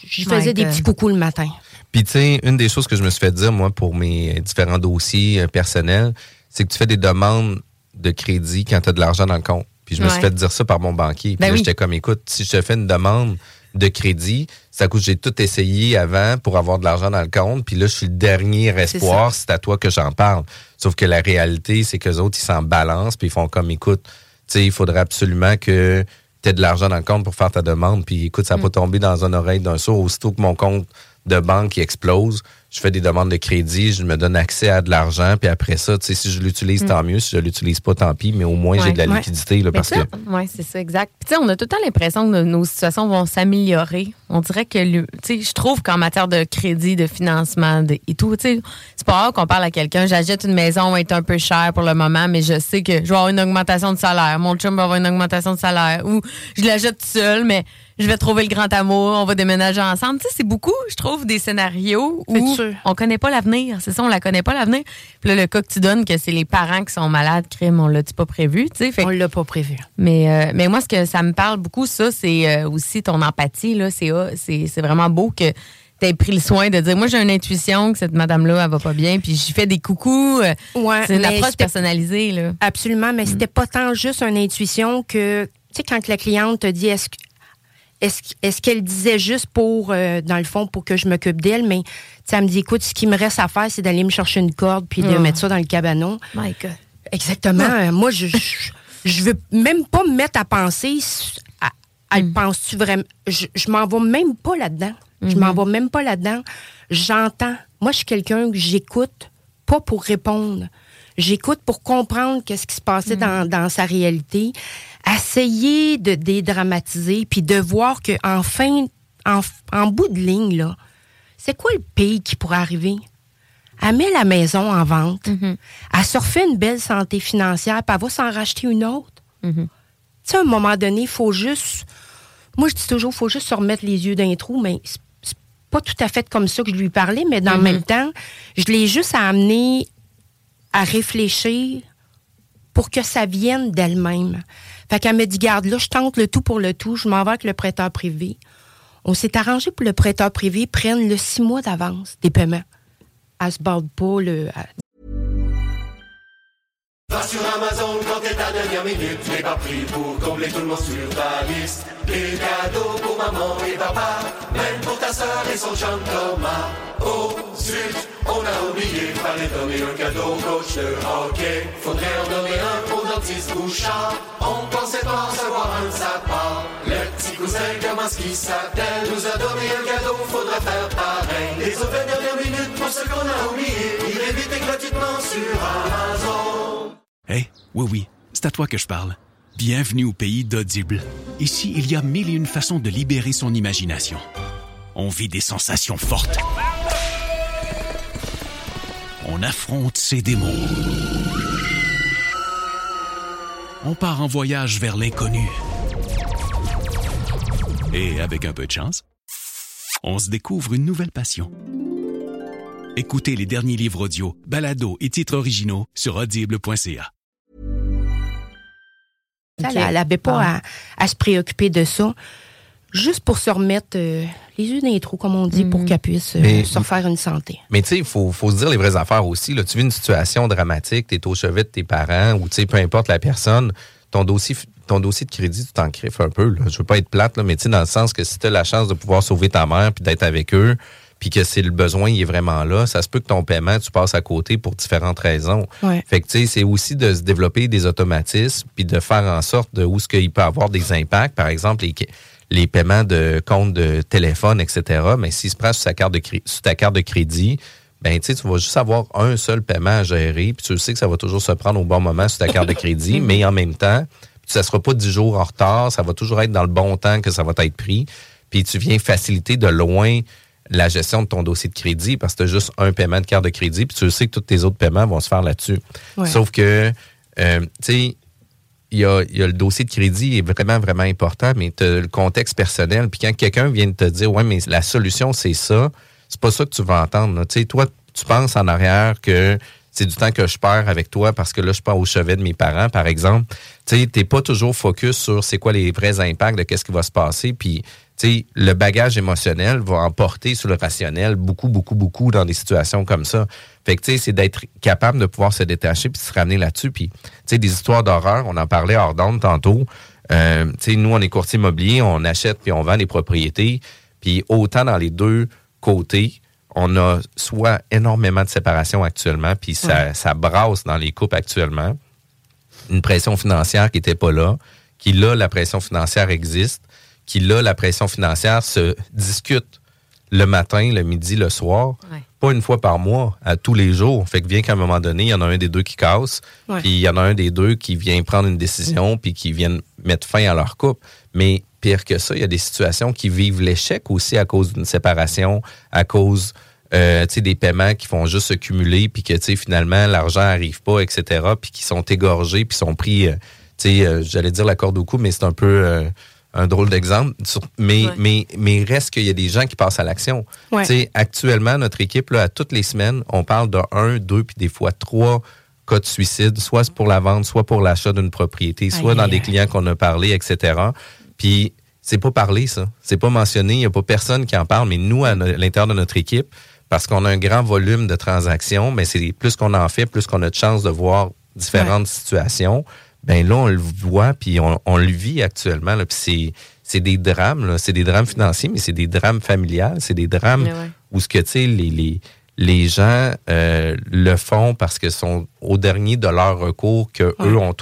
Speaker 8: Je faisais des petits coucous le matin.
Speaker 6: Puis, tu sais, une des choses que je me suis fait dire, moi, pour mes différents dossiers euh, personnels, c'est que tu fais des demandes de crédit quand tu as de l'argent dans le compte. Puis, je me suis fait dire ça par mon banquier. Puis
Speaker 7: Ben oui.
Speaker 6: j'étais comme, écoute, si je te fais une demande de crédit, ça coûte, j'ai tout essayé avant pour avoir de l'argent dans le compte. Puis là, je suis le dernier espoir, c'est à toi que j'en parle. Sauf que la réalité, c'est que autres, ils s'en balancent, puis ils font comme, écoute, tu sais, il faudrait absolument que tu aies de l'argent dans le compte pour faire ta demande. Puis écoute, ça n'a pas tombé dans une oreille d'un sourd. Aussitôt que mon compte de banque il explose, je fais des demandes de crédit, je me donne accès à de l'argent, puis après ça, tu sais, si je l'utilise, tant mieux. Si je l'utilise pas, tant pis, mais au moins, j'ai de la
Speaker 7: Ouais.
Speaker 6: liquidité, là, parce
Speaker 7: ça,
Speaker 6: que...
Speaker 7: Oui, c'est ça, exact. Puis, tu sais, on a tout le temps l'impression que nos situations vont s'améliorer. On dirait que, le- tu sais, je trouve qu'en matière de crédit, de financement de- et tout, tu sais, c'est pas rare qu'on parle à quelqu'un, j'achète une maison, elle va être un peu chère pour le moment, mais je sais que je vais avoir une augmentation de salaire. Mon chum va avoir une augmentation de salaire. Ou je l'achète seul, mais je vais trouver le grand amour, on va déménager ensemble. Tu sais, c'est beaucoup, je trouve, des scénarios où
Speaker 8: sûr.
Speaker 7: on connaît pas l'avenir. C'est ça, on la connaît pas l'avenir. Puis là, le cas que tu donnes, que c'est les parents qui sont malades, crime, on l'a-tu pas prévu, tu sais. Fait
Speaker 8: On l'a pas prévu.
Speaker 7: mais, euh, mais moi, ce que ça me parle beaucoup, ça, c'est euh, aussi ton empathie. Là, c'est, ah, c'est, c'est vraiment beau que tu aies pris le soin de dire Moi, j'ai une intuition que cette madame-là, elle va pas bien, puis j'y fais des coucous. Euh,
Speaker 8: Ouais,
Speaker 7: c'est une approche personnalisée. Là.
Speaker 8: Absolument, mais c'était pas tant juste une intuition que, tu sais, quand la cliente te dit est-ce que- est-ce qu'elle disait juste pour, euh, dans le fond, pour que je m'occupe d'elle, mais elle me dit, écoute, ce qui me reste à faire, c'est d'aller me chercher une corde puis de
Speaker 7: Oh.
Speaker 8: mettre ça dans le cabanon.
Speaker 7: My God.
Speaker 8: Exactement. Euh, Moi, je, je, je veux même pas me mettre à penser, à, à le penses-tu vraiment? Je, je m'en vais même pas là-dedans. Je m'en vais même pas là-dedans. J'entends. Moi, je suis quelqu'un que j'écoute, pas pour répondre. J'écoute pour comprendre qu'est-ce qui se passait dans, dans sa réalité, essayer de dédramatiser, puis de voir que en fin, en, en bout de ligne, là, c'est quoi le pays qui pourrait arriver? Elle met la maison en vente. Elle se refait une belle santé financière, puis elle va s'en racheter une autre. Tu sais, à un moment donné, il faut juste. Moi, je dis toujours, il faut juste se remettre les yeux d'un trou, mais c'est pas tout à fait comme ça que je lui parlais, mais dans le même temps, je l'ai juste amené à réfléchir pour que ça vienne d'elle-même. Fait qu'elle me dit, garde, là, je tente le tout pour le tout, je m'en vais avec le prêteur privé. On s'est arrangé pour que le prêteur privé prenne le six mois d'avance des paiements. Elle se barre pas, le.
Speaker 1: pour le. Oh, zut, on a oublié, fallait donner un cadeau au coach de hockey. Faudrait en donner un au dentiste Bouchard, on pensait pas recevoir un de sa part. Le petit cousin, comment ce qui s'appelle Nous a donné un cadeau, faudra faire pareil. Les autres dernières minutes pour ce qu'on a oublié, il est vite et gratuitement sur Amazon.
Speaker 15: Hey, oui, oui, c'est à toi que je parle. Bienvenue au pays d'Audible. Ici, il y a mille et une façons de libérer son imagination. On vit des sensations fortes. On affronte ses démons. On part en voyage vers l'inconnu. Et avec un peu de chance, on se découvre une nouvelle passion. Écoutez les derniers livres audio, balados et titres originaux sur audible.ca.
Speaker 8: Elle, elle avait pas à, à se préoccuper de ça, juste pour se remettre euh, les yeux dans les trous, comme on dit, pour qu'elle puisse euh,
Speaker 6: Mais-
Speaker 8: se refaire une santé.
Speaker 6: Mais tu sais, il faut, faut se dire les vraies affaires aussi. Là. Tu vis une situation dramatique, tu es au chevet de tes parents ou tu sais, peu importe la personne, ton dossier, ton dossier de crédit, tu t'en griffes un peu. Là. Je veux pas être plate, là, mais tu sais, dans le sens que si tu as la chance de pouvoir sauver ta mère puis d'être avec eux, puis que c'est le besoin, il est vraiment là, ça se peut que ton paiement, tu passes à côté pour différentes raisons.
Speaker 8: Ouais.
Speaker 6: Fait que tu sais, c'est aussi de se développer des automatismes puis de faire en sorte de où ce qu'il peut avoir des impacts. Par exemple, les, les paiements de compte de téléphone, etc. Mais s'il se prend sur, sa carte de sur ta carte de crédit, ben tu vas juste avoir un seul paiement à gérer, puis tu sais que ça va toujours se prendre au bon moment sur ta carte de crédit, mais en même temps, ça sera pas 10 jours en retard, ça va toujours être dans le bon temps que ça va être pris, puis tu viens faciliter de loin la gestion de ton dossier de crédit parce que tu as juste un paiement de carte de crédit, puis tu sais que tous tes autres paiements vont se faire là-dessus.
Speaker 16: Ouais.
Speaker 6: Sauf que, euh, tu sais, il y a, le dossier de crédit est vraiment, vraiment important, mais tu le contexte personnel. Puis quand quelqu'un vient de te dire, ouais, mais la solution, c'est ça, c'est pas ça que tu vas entendre. Tu sais, toi, tu penses en arrière que c'est du temps que je perds avec toi parce que là, je pars au chevet de mes parents, par exemple. Tu sais, t'es pas toujours focus sur c'est quoi les vrais impacts de qu'est-ce qui va se passer. Puis, tu sais, le bagage émotionnel va emporter sur le rationnel beaucoup, beaucoup, beaucoup dans des situations comme ça. Fait que, tu sais, c'est d'être capable de pouvoir se détacher puis se ramener là-dessus. Puis, tu sais, des histoires d'horreur, on en parlait hors d'onde tantôt. Euh, tu sais, nous, on est courtier immobilier, on achète puis on vend des propriétés. Puis, autant dans les deux côtés, on a soit énormément de séparation actuellement, puis ça,
Speaker 16: Ouais.
Speaker 6: ça brasse dans les couples actuellement. Une pression financière qui n'était pas là, qui là, la pression financière existe, qui là, la pression financière se discute le matin, le midi, le soir,
Speaker 7: Ouais.
Speaker 6: pas une fois par mois, à tous les jours. Fait que bien qu'à un moment donné, il y en a un des deux qui casse,
Speaker 16: Ouais.
Speaker 6: puis il y en a un des deux qui vient prendre une décision, puis qui vient mettre fin à leur couple. Mais pire que ça, il y a des situations qui vivent l'échec aussi à cause d'une séparation, à cause euh, des paiements qui font juste se cumuler, puis que finalement, l'argent n'arrive pas, etc., puis qui sont égorgés, puis sont pris, euh, tu sais, euh, j'allais dire la corde au cou, mais c'est un peu euh, un drôle d'exemple. Mais,
Speaker 16: Ouais.
Speaker 6: mais, mais reste qu'il y a des gens qui passent à l'action.
Speaker 16: Ouais.
Speaker 6: Actuellement, notre équipe, là, à toutes les semaines, on parle de un, deux, puis des fois trois cas de suicide, soit pour la vente, soit pour l'achat d'une propriété, soit dans des clients qu'on a parlé, etc. Puis c'est pas parlé, ça. C'est pas mentionné. Il n'y a pas personne qui en parle, mais nous, à l'intérieur de notre équipe, parce qu'on a un grand volume de transactions, mais c'est plus qu'on en fait, plus qu'on a de chance de voir différentes situations. Ben là, on le voit, puis on, on le vit actuellement. Là, puis c'est, c'est des drames, là. c'est des drames financiers, mais c'est des drames familiales, c'est des drames
Speaker 16: ouais.
Speaker 6: où ce que tu sais, les, les, les gens euh, le font parce que sont au dernier de leur recours que
Speaker 8: Ouais.
Speaker 6: eux ont,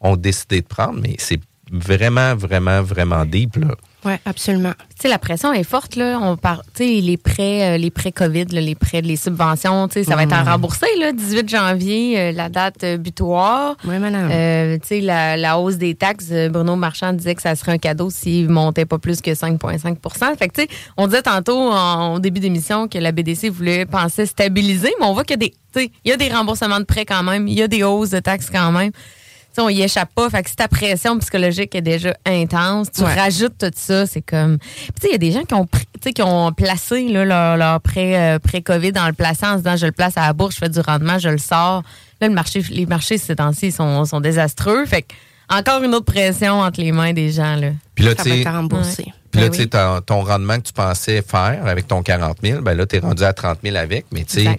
Speaker 6: ont décidé de prendre, mais c'est vraiment, vraiment, vraiment deep. Là.
Speaker 8: Oui, absolument.
Speaker 7: Tu sais, la pression est forte, là. On parle, tu sais, les prêts, euh, les prêts COVID, là, les prêts, les subventions, tu sais, ça va être à
Speaker 8: Mhm.
Speaker 7: rembourser, là, 18 janvier, euh, la date euh, butoir.
Speaker 8: Oui, madame.
Speaker 7: Euh, tu sais, la, la hausse des taxes, Bruno Marchand disait que ça serait un cadeau s'il montait pas plus que 5,5% Fait que, tu sais, on disait tantôt en, au début d'émission que la BDC voulait penser stabiliser, mais on voit qu'il y a des, tu sais, il y a des remboursements de prêts quand même, il y a des hausses de taxes quand même. On y échappe pas. Fait que si ta pression psychologique est déjà intense, tu
Speaker 8: Ouais.
Speaker 7: rajoutes tout ça, c'est comme. Puis tu sais, il y a des gens qui ont, pris- tu sais, qui ont placé là, leur, leur prêt, euh, pré-COVID dans le placement en se disant je le place à la bourse, je fais du rendement, je le sors. Là, le marché, les marchés ces temps-ci sont, sont désastreux. Fait que encore une autre pression entre les mains des gens. Là.
Speaker 6: Puis là,
Speaker 8: Ça
Speaker 6: tu sais. Puis là,
Speaker 7: Ben
Speaker 6: tu sais, ton, rendement que tu pensais faire avec ton 40 000, ben là, tu es rendu à 30 000 avec. Mais tu sais.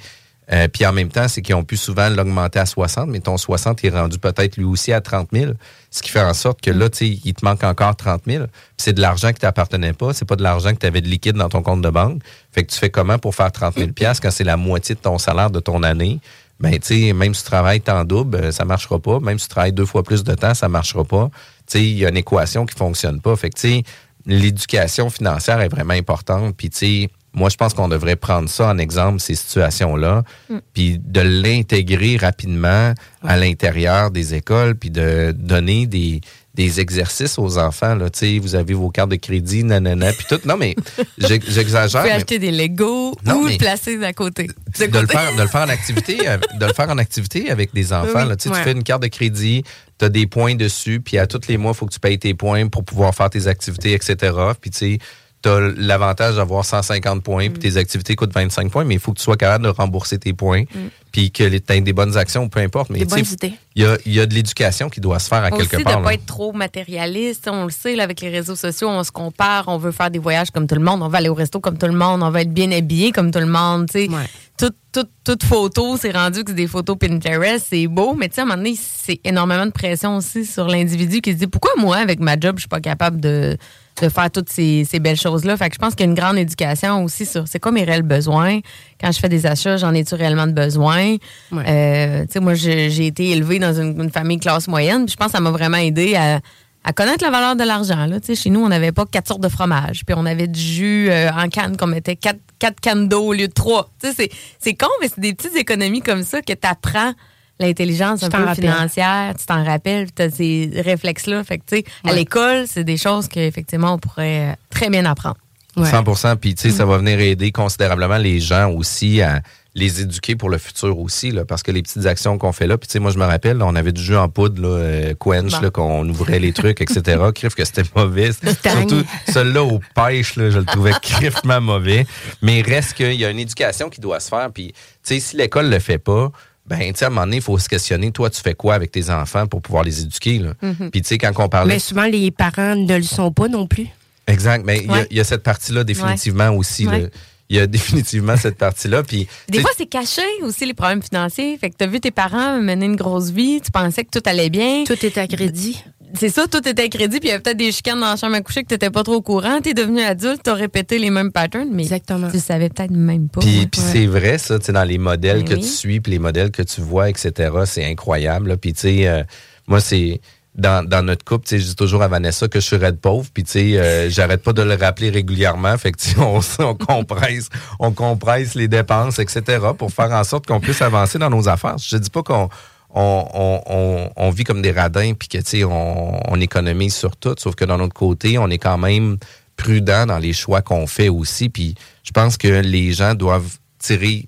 Speaker 6: Euh, puis en même temps, c'est qu'ils ont pu souvent l'augmenter à 60, mais ton 60 est rendu peut-être lui aussi à 30 000. Ce qui fait en sorte que là, il te manque encore 30 000. Puis c'est de l'argent qui t'appartenait pas. C'est pas de l'argent que tu avais de liquide dans ton compte de banque. Fait que tu fais comment pour faire 30 000 quand c'est la moitié de ton salaire de ton année? Ben, tu même si tu travailles temps double, euh, ça marchera pas. Même si tu travailles deux fois plus de temps, ça marchera pas. Tu il y a une équation qui fonctionne pas. Fait que, l'éducation financière est vraiment importante. Puis, tu moi, je pense qu'on devrait prendre ça en exemple, ces situations-là,
Speaker 7: Mm.
Speaker 6: puis de l'intégrer rapidement à l'intérieur des écoles, puis de donner des, des exercices aux enfants. Là. Vous avez vos cartes de crédit, nanana, puis tout. Non, mais j'ex-
Speaker 7: Vous
Speaker 6: j'exagère.
Speaker 7: pouvez
Speaker 6: mais-
Speaker 7: acheter des Legos
Speaker 6: Non,
Speaker 7: ou le placer à côté.
Speaker 6: de le faire de le faire en activité de le faire en activité avec des enfants
Speaker 7: Oui,
Speaker 6: là. Tu sais,
Speaker 7: ouais.
Speaker 6: tu fais une carte de crédit tu as des points dessus puis à tous les mois il faut que tu payes tes points pour pouvoir faire tes activités etc puis tu sais tu as l'avantage d'avoir 150 points
Speaker 7: Mm.
Speaker 6: puis tes activités coûtent 25 points mais il faut que tu sois capable de rembourser tes points puis que tu aies des bonnes actions peu importe mais
Speaker 7: Des bonnes idées.
Speaker 6: il y a, il y a de l'éducation qui doit se faire à
Speaker 7: Aussi
Speaker 6: quelque
Speaker 7: de
Speaker 6: part
Speaker 7: ne
Speaker 6: là.
Speaker 7: pas être trop matérialiste. On le sait, là, avec les réseaux sociaux, on se compare, on veut faire des voyages comme tout le monde, on va aller au resto comme tout le monde, on va être bien habillé comme tout le monde. tu sais. Toute, toute, toute photo, c'est rendu que c'est des photos Pinterest, c'est beau, mais tu sais, à un moment donné, c'est énormément de pression aussi sur l'individu qui se dit pourquoi moi, avec ma job, je suis pas capable de, de faire toutes ces, ces belles choses-là. Fait que je pense qu'il y a une grande éducation aussi sur c'est quoi mes réels besoins. Quand je fais des achats, j'en ai-tu réellement de besoin? Euh, tu sais, moi, j'ai été élevée dans une, une famille classe moyenne, puis je pense que ça m'a vraiment aidé à, à connaître la valeur de l'argent. là. Tu sais, Chez nous, on n'avait pas quatre sortes de fromage, puis on avait du jus euh, en canne qu'on mettait quatre, quatre cannes d'eau au lieu de trois. Tu sais, C'est c'est con, mais c'est des petites économies comme ça que tu apprends l'intelligence un peu financière, tu t'en rappelles, tu as ces réflexes-là. Fait que, tu sais, à
Speaker 8: Ouais.
Speaker 7: l'école, c'est des choses qu'effectivement, on pourrait euh, très bien apprendre.
Speaker 6: 100% Puis, tu sais,
Speaker 7: Mm.
Speaker 6: ça va venir aider considérablement les gens aussi à les éduquer pour le futur aussi, là, parce que les petites actions qu'on fait là, puis tu sais, moi, je me rappelle, là, on avait du jus en poudre, là, euh, quench,
Speaker 7: Bon.
Speaker 6: là, qu'on ouvrait les trucs, etc. Crif que c'était mauvais. Surtout, celui-là au pêche, là, je le trouvais crifement mauvais. Mais reste qu'il y a une éducation qui doit se faire. Puis, tu sais, si l'école le fait pas, ben, tu sais, à un moment donné, il faut se questionner, toi, tu fais quoi avec tes enfants pour pouvoir les éduquer, là?
Speaker 8: Mhm.
Speaker 6: Puis, tu sais, quand on parlait...
Speaker 8: Mais souvent, les parents ne le sont pas non plus.
Speaker 6: Exact. Mais il y a-
Speaker 8: Ouais.
Speaker 6: il y, a cette partie-là définitivement aussi.
Speaker 7: Ouais.
Speaker 6: là. Il y a définitivement cette partie-là. Puis,
Speaker 7: Des fois, c'est caché aussi les problèmes financiers. Fait que tu as vu tes parents mener une grosse vie, tu pensais que tout allait bien.
Speaker 8: Tout était à crédit.
Speaker 7: C'est ça, tout était crédit, puis il y avait peut-être des chicanes dans la chambre à coucher que tu n'étais pas trop au courant. Tu es devenu adulte, tu as répété les mêmes patterns, mais
Speaker 8: Exactement.
Speaker 7: tu savais peut-être même pas.
Speaker 6: Puis,
Speaker 7: Ouais.
Speaker 6: puis c'est vrai, ça, tu sais, dans les modèles
Speaker 7: Ben
Speaker 6: que
Speaker 7: oui.
Speaker 6: tu suis, puis les modèles que tu vois, etc., c'est incroyable. là. Puis, tu sais, euh, moi, c'est. Dans, dans notre couple, tu sais, je dis toujours à Vanessa que je suis de pauvre, puis tu sais, euh, j'arrête pas de le rappeler régulièrement. Fait que tu sais, on, on compresse, on compresse les dépenses, etc., pour faire en sorte qu'on puisse avancer dans nos affaires. Je dis pas qu'on on, vit comme des radins, puis que on, on économise sur tout, sauf que d'un autre côté, on est quand même prudent dans les choix qu'on fait aussi. Puis je pense que les gens doivent tirer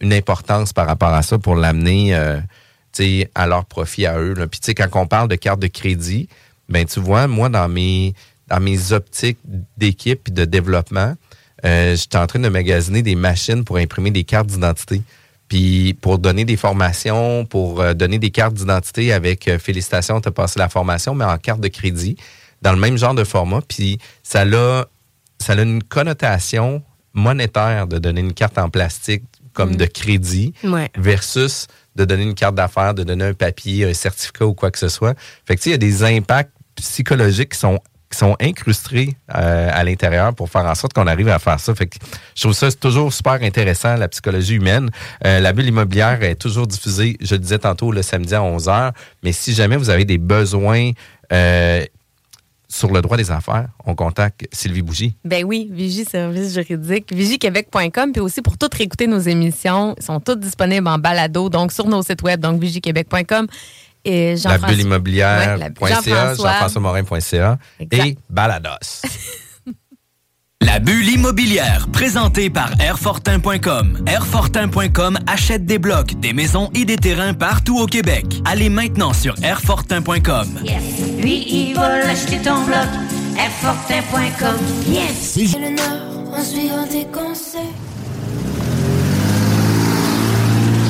Speaker 6: une importance par rapport à ça pour l'amener euh, à leur profit à eux. Puis tu sais, quand on parle de carte de crédit, ben tu vois, moi, dans mes, dans mes optiques d'équipe et de développement, euh, j'étais en train de magasiner des machines pour imprimer des cartes d'identité. Puis pour donner des formations, pour euh, donner des cartes d'identité avec euh, félicitations, tu as passé la formation, mais en carte de crédit, dans le même genre de format. Puis ça a, ça a une connotation monétaire de donner une carte en plastique comme
Speaker 8: Mm.
Speaker 6: de crédit
Speaker 8: Ouais.
Speaker 6: versus de donner une carte d'affaires, de donner un papier, un certificat ou quoi que ce soit. Fait que tu sais, il y a des impacts psychologiques qui sont sont incrustés euh, à l'intérieur pour faire en sorte qu'on arrive à faire ça. Fait que je trouve ça toujours super intéressant, la psychologie humaine. Euh, la bulle immobilière est toujours diffusée, je le disais tantôt, le samedi à 11h. Mais si jamais vous avez des besoins euh, sur le droit des affaires, on contacte Sylvie Bougie.
Speaker 7: Ben oui, Vigie Service Juridique, vigiequebec.com, puis aussi pour toutes réécouter nos émissions, ils sont toutes disponibles en balado, donc sur nos sites web, donc vigiequebec.com. Et
Speaker 6: La bulle
Speaker 7: Ouais,
Speaker 6: immobilière.ca,
Speaker 7: la- Jean-François. Exact.
Speaker 6: et Balados.
Speaker 2: La bulle immobilière, présentée par Airfortin.com. Airfortin.com achète des blocs, des maisons et des terrains partout au Québec. Allez maintenant sur Airfortin.com.
Speaker 3: Lui, il va l'acheter ton bloc. Airfortin.com. Yes!
Speaker 16: C'est le Nord en suivant tes conseils.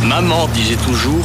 Speaker 17: Maman disait toujours,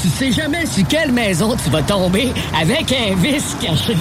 Speaker 12: Tu sais jamais sur quelle maison tu vas tomber avec un vice caché.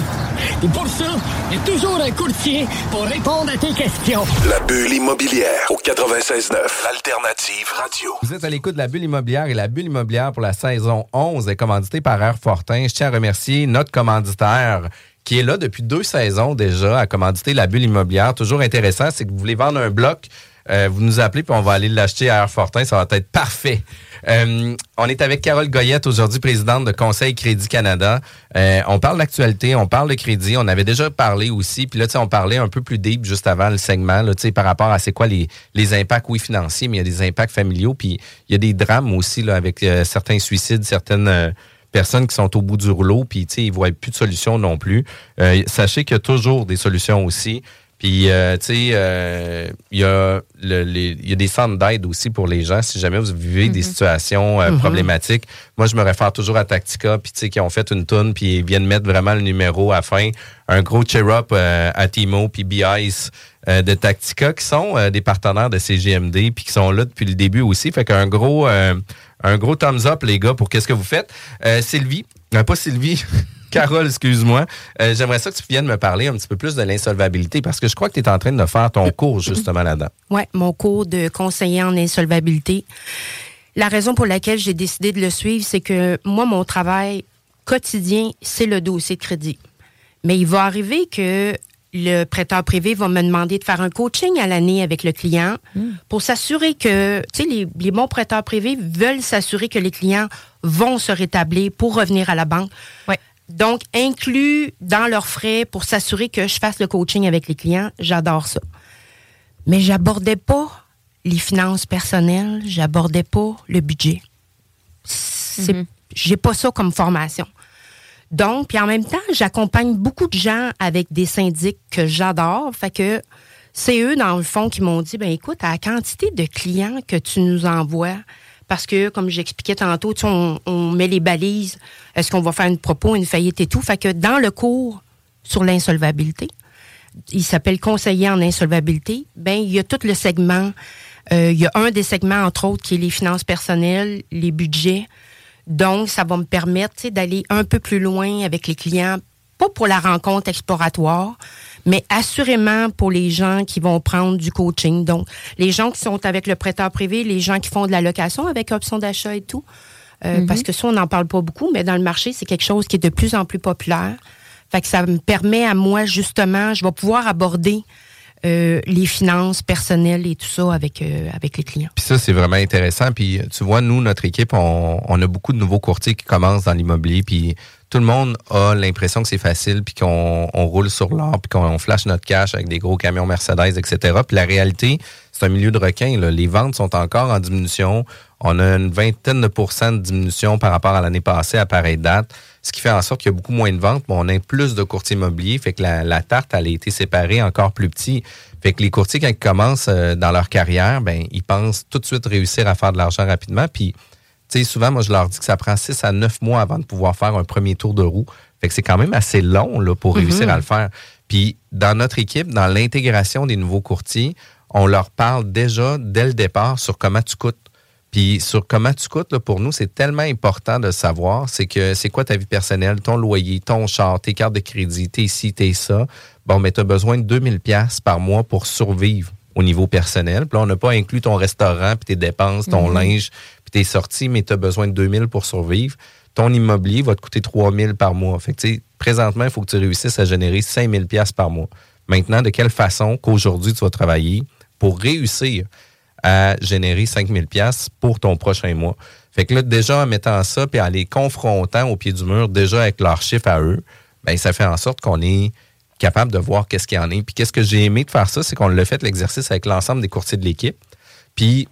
Speaker 12: Et pour ça, il y a toujours un courtier pour répondre à tes questions.
Speaker 5: La bulle immobilière au 96.9, l'alternative radio.
Speaker 6: Vous êtes à l'écoute de la bulle immobilière et la bulle immobilière pour la saison 11 est commanditée par Air Fortin. Je tiens à remercier notre commanditaire qui est là depuis deux saisons déjà à commanditer la bulle immobilière. Toujours intéressant, c'est que vous voulez vendre un bloc euh, vous nous appelez puis on va aller l'acheter à Airfortin. Ça va être parfait. Euh, on est avec Carole Goyette aujourd'hui, présidente de Conseil Crédit Canada. Euh, on parle d'actualité, on parle de crédit. On avait déjà parlé aussi, puis là, on parlait un peu plus deep juste avant le segment, là, par rapport à c'est quoi les, les impacts, oui, financiers, mais il y a des impacts familiaux, puis il y a des drames aussi là, avec euh, certains suicides, certaines euh, personnes qui sont au bout du rouleau, puis ils voient plus de solutions non plus. Euh, sachez qu'il y a toujours des solutions aussi. Puis, euh, tu sais, euh, il y, le- y a des centres d'aide aussi pour les gens. Si jamais vous vivez des situations euh,
Speaker 18: Mhm.
Speaker 6: problématiques, moi, je me réfère toujours à Tactica, puis tu sais, qui ont fait une toune, puis ils viennent mettre vraiment le numéro à la fin. Un gros cheer-up à Timo, puis B-Ice de Tactica, qui sont des partenaires de CGMD, puis qui sont là depuis le début aussi. Fait qu'un gros, un gros thumbs up, les gars, pour qu'est-ce que vous faites. Sylvie, pas Sylvie, Carole, excuse-moi. Euh, J'aimerais ça que tu viennes me parler un petit peu plus de l'insolvabilité parce que je crois que tu es en train de faire ton cours justement là-dedans.
Speaker 8: Oui, mon cours de conseiller en insolvabilité. La raison pour laquelle j'ai décidé de le suivre, c'est que moi, mon travail quotidien, c'est le dossier de crédit. Mais il va arriver que le prêteur privé va me demander de faire un coaching à l'année avec le client pour s'assurer que, tu sais, les, les bons prêteurs privés veulent s'assurer que les clients vont se rétablir pour revenir à la banque. Donc, inclus dans leurs frais pour s'assurer que je fasse le coaching avec les clients, j'adore ça. Mais j'abordais pas les finances personnelles, j'abordais pas le budget. C'est, j'ai pas ça comme formation. Donc, puis en même temps, j'accompagne beaucoup de gens avec des syndics que j'adore. Fait que c'est eux, dans le fond, qui m'ont dit, ben écoute, à la quantité de clients que tu nous envoies, parce que, comme j'expliquais tantôt, on, met les balises, est-ce qu'on va faire une propos, une faillite et tout? Fait que dans le cours sur l'insolvabilité, il s'appelle conseiller en insolvabilité, ben il y a tout le segment. Euh, il y a un des segments, entre autres, qui est les finances personnelles, les budgets. Donc, ça va me permettre d'aller un peu plus loin avec les clients, pas pour la rencontre exploratoire, mais assurément pour les gens qui vont prendre du coaching. Donc, les gens qui sont avec le prêteur privé, les gens qui font de la location avec option d'achat et tout. Euh,
Speaker 7: Mhm.
Speaker 8: Parce que ça, on n'en parle pas beaucoup, mais dans le marché, c'est quelque chose qui est de plus en plus populaire. Fait que ça me permet à moi, justement, je vais pouvoir aborder euh, les finances personnelles et tout ça avec, euh, avec les clients.
Speaker 6: Puis ça, c'est vraiment intéressant. Puis tu vois, nous, notre équipe, on, on a beaucoup de nouveaux courtiers qui commencent dans l'immobilier. Puis tout le monde a l'impression que c'est facile, puis qu'on on roule sur l'or, puis qu'on flash notre cash avec des gros camions Mercedes, etc. Puis la réalité, c'est un milieu de requins. Là. Les ventes sont encore en diminution. On a une vingtaine de pourcents de diminution par rapport à l'année passée à pareille date, ce qui fait en sorte qu'il y a beaucoup moins de ventes, mais on a plus de courtiers immobiliers, fait que la, tarte, a été séparée encore plus petit. Fait que les courtiers, quand ils commencent euh, dans leur carrière, ben ils pensent tout de suite réussir à faire de l'argent rapidement. Puis, sais, souvent, moi, je leur dis que ça prend 6 à 9 mois avant de pouvoir faire un premier tour de roue. Fait que c'est quand même assez long là, pour réussir
Speaker 18: Mhm.
Speaker 6: à le faire. Puis, dans notre équipe, dans l'intégration des nouveaux courtiers, on leur parle déjà dès le départ sur comment tu coûtes. Puis sur comment tu coûtes, là, pour nous, c'est tellement important de savoir, c'est que c'est quoi ta vie personnelle, ton loyer, ton char, tes cartes de crédit, t'es ci, t'es ça. Bon, mais tu as besoin de 2000 pièces par mois pour survivre au niveau personnel. Puis là, on n'a pas inclus ton restaurant, puis tes dépenses, ton
Speaker 18: Mhm.
Speaker 6: linge, puis tes sorties, mais tu as besoin de 2000 pour survivre. Ton immobilier va te coûter 3000 par mois. Fait que, tu présentement, il faut que tu réussisses à générer 5000 pièces par mois. Maintenant, de quelle façon qu'aujourd'hui tu vas travailler pour réussir à générer 5000 pièces pour ton prochain mois? Fait que là, déjà, en mettant ça, puis en les confrontant au pied du mur, déjà avec leurs chiffres à eux, ben ça fait en sorte qu'on est capable de voir qu'est-ce qu'il y en est. Puis qu'est-ce que j'ai aimé de faire ça, c'est qu'on l'a fait l'exercice avec l'ensemble des courtiers de l'équipe. Puis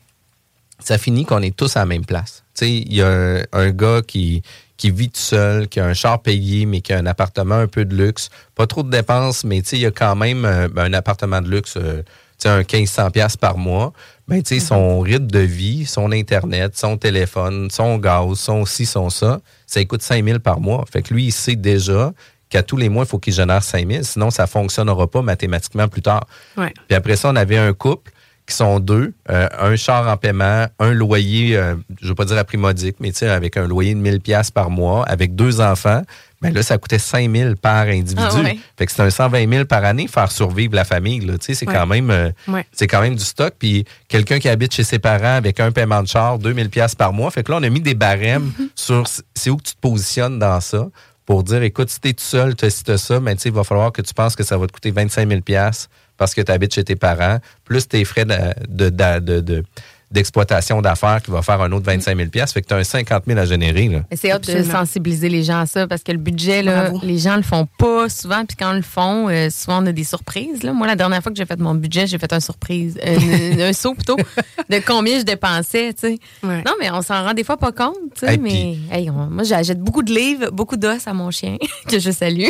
Speaker 6: ça finit qu'on est tous à la même place. Tu sais, il y a un, un gars qui, qui vit tout seul, qui a un char payé, mais qui a un appartement un peu de luxe. Pas trop de dépenses, mais tu sais, il y a quand même euh, ben, un appartement de luxe, euh, tu sais, un 1500 pièces par mois. Ben, tu sais, son rythme de vie, son Internet, son téléphone, son gaz, son ci, son ça, ça coûte 5000 par mois. Fait que lui, il sait déjà qu'à tous les mois, il faut qu'il génère 5000, sinon ça fonctionnera pas mathématiquement plus tard.
Speaker 8: Ouais.
Speaker 6: Puis après ça, on avait un couple qui sont deux, euh, un char en paiement, un loyer, euh, je veux pas dire à prix modique, mais avec un loyer de 1000 pièces par mois, avec deux enfants, ben là, ça coûtait 5000 par individu.
Speaker 8: Ah ouais.
Speaker 6: Fait que c'est un 120 000 par année faire survivre la famille, c'est
Speaker 8: Ouais.
Speaker 6: quand même, euh,
Speaker 8: Ouais.
Speaker 6: c'est quand même du stock. Puis quelqu'un qui habite chez ses parents avec un paiement de char, 2000 pièces par mois. Fait que là, on a mis des barèmes sur c- c'est où que tu te positionnes dans ça pour dire, écoute, si t'es tout seul, t'as ci, t'as ça, sais, il va falloir que tu penses que ça va te coûter 25 000 pièces parce que tu habites chez tes parents, plus tes frais de, de- de- de- de- d'exploitation d'affaires qui va faire un autre 25 000 Fait que tu as un 50 000 à générer.
Speaker 7: C'est hâte de sensibiliser les gens à ça parce que le budget, là, les gens le font pas souvent. Puis quand ils le font, euh, souvent on a des surprises. Là. Moi, la dernière fois que j'ai fait mon budget, j'ai fait un surprise, euh, un saut plutôt, de combien je dépensais. tu sais.
Speaker 8: Ouais.
Speaker 7: Non, mais on s'en rend des fois pas compte. tu sais,
Speaker 6: Hey,
Speaker 7: mais hey, on- moi, j'achète beaucoup de livres, beaucoup d'os à mon chien, que je salue.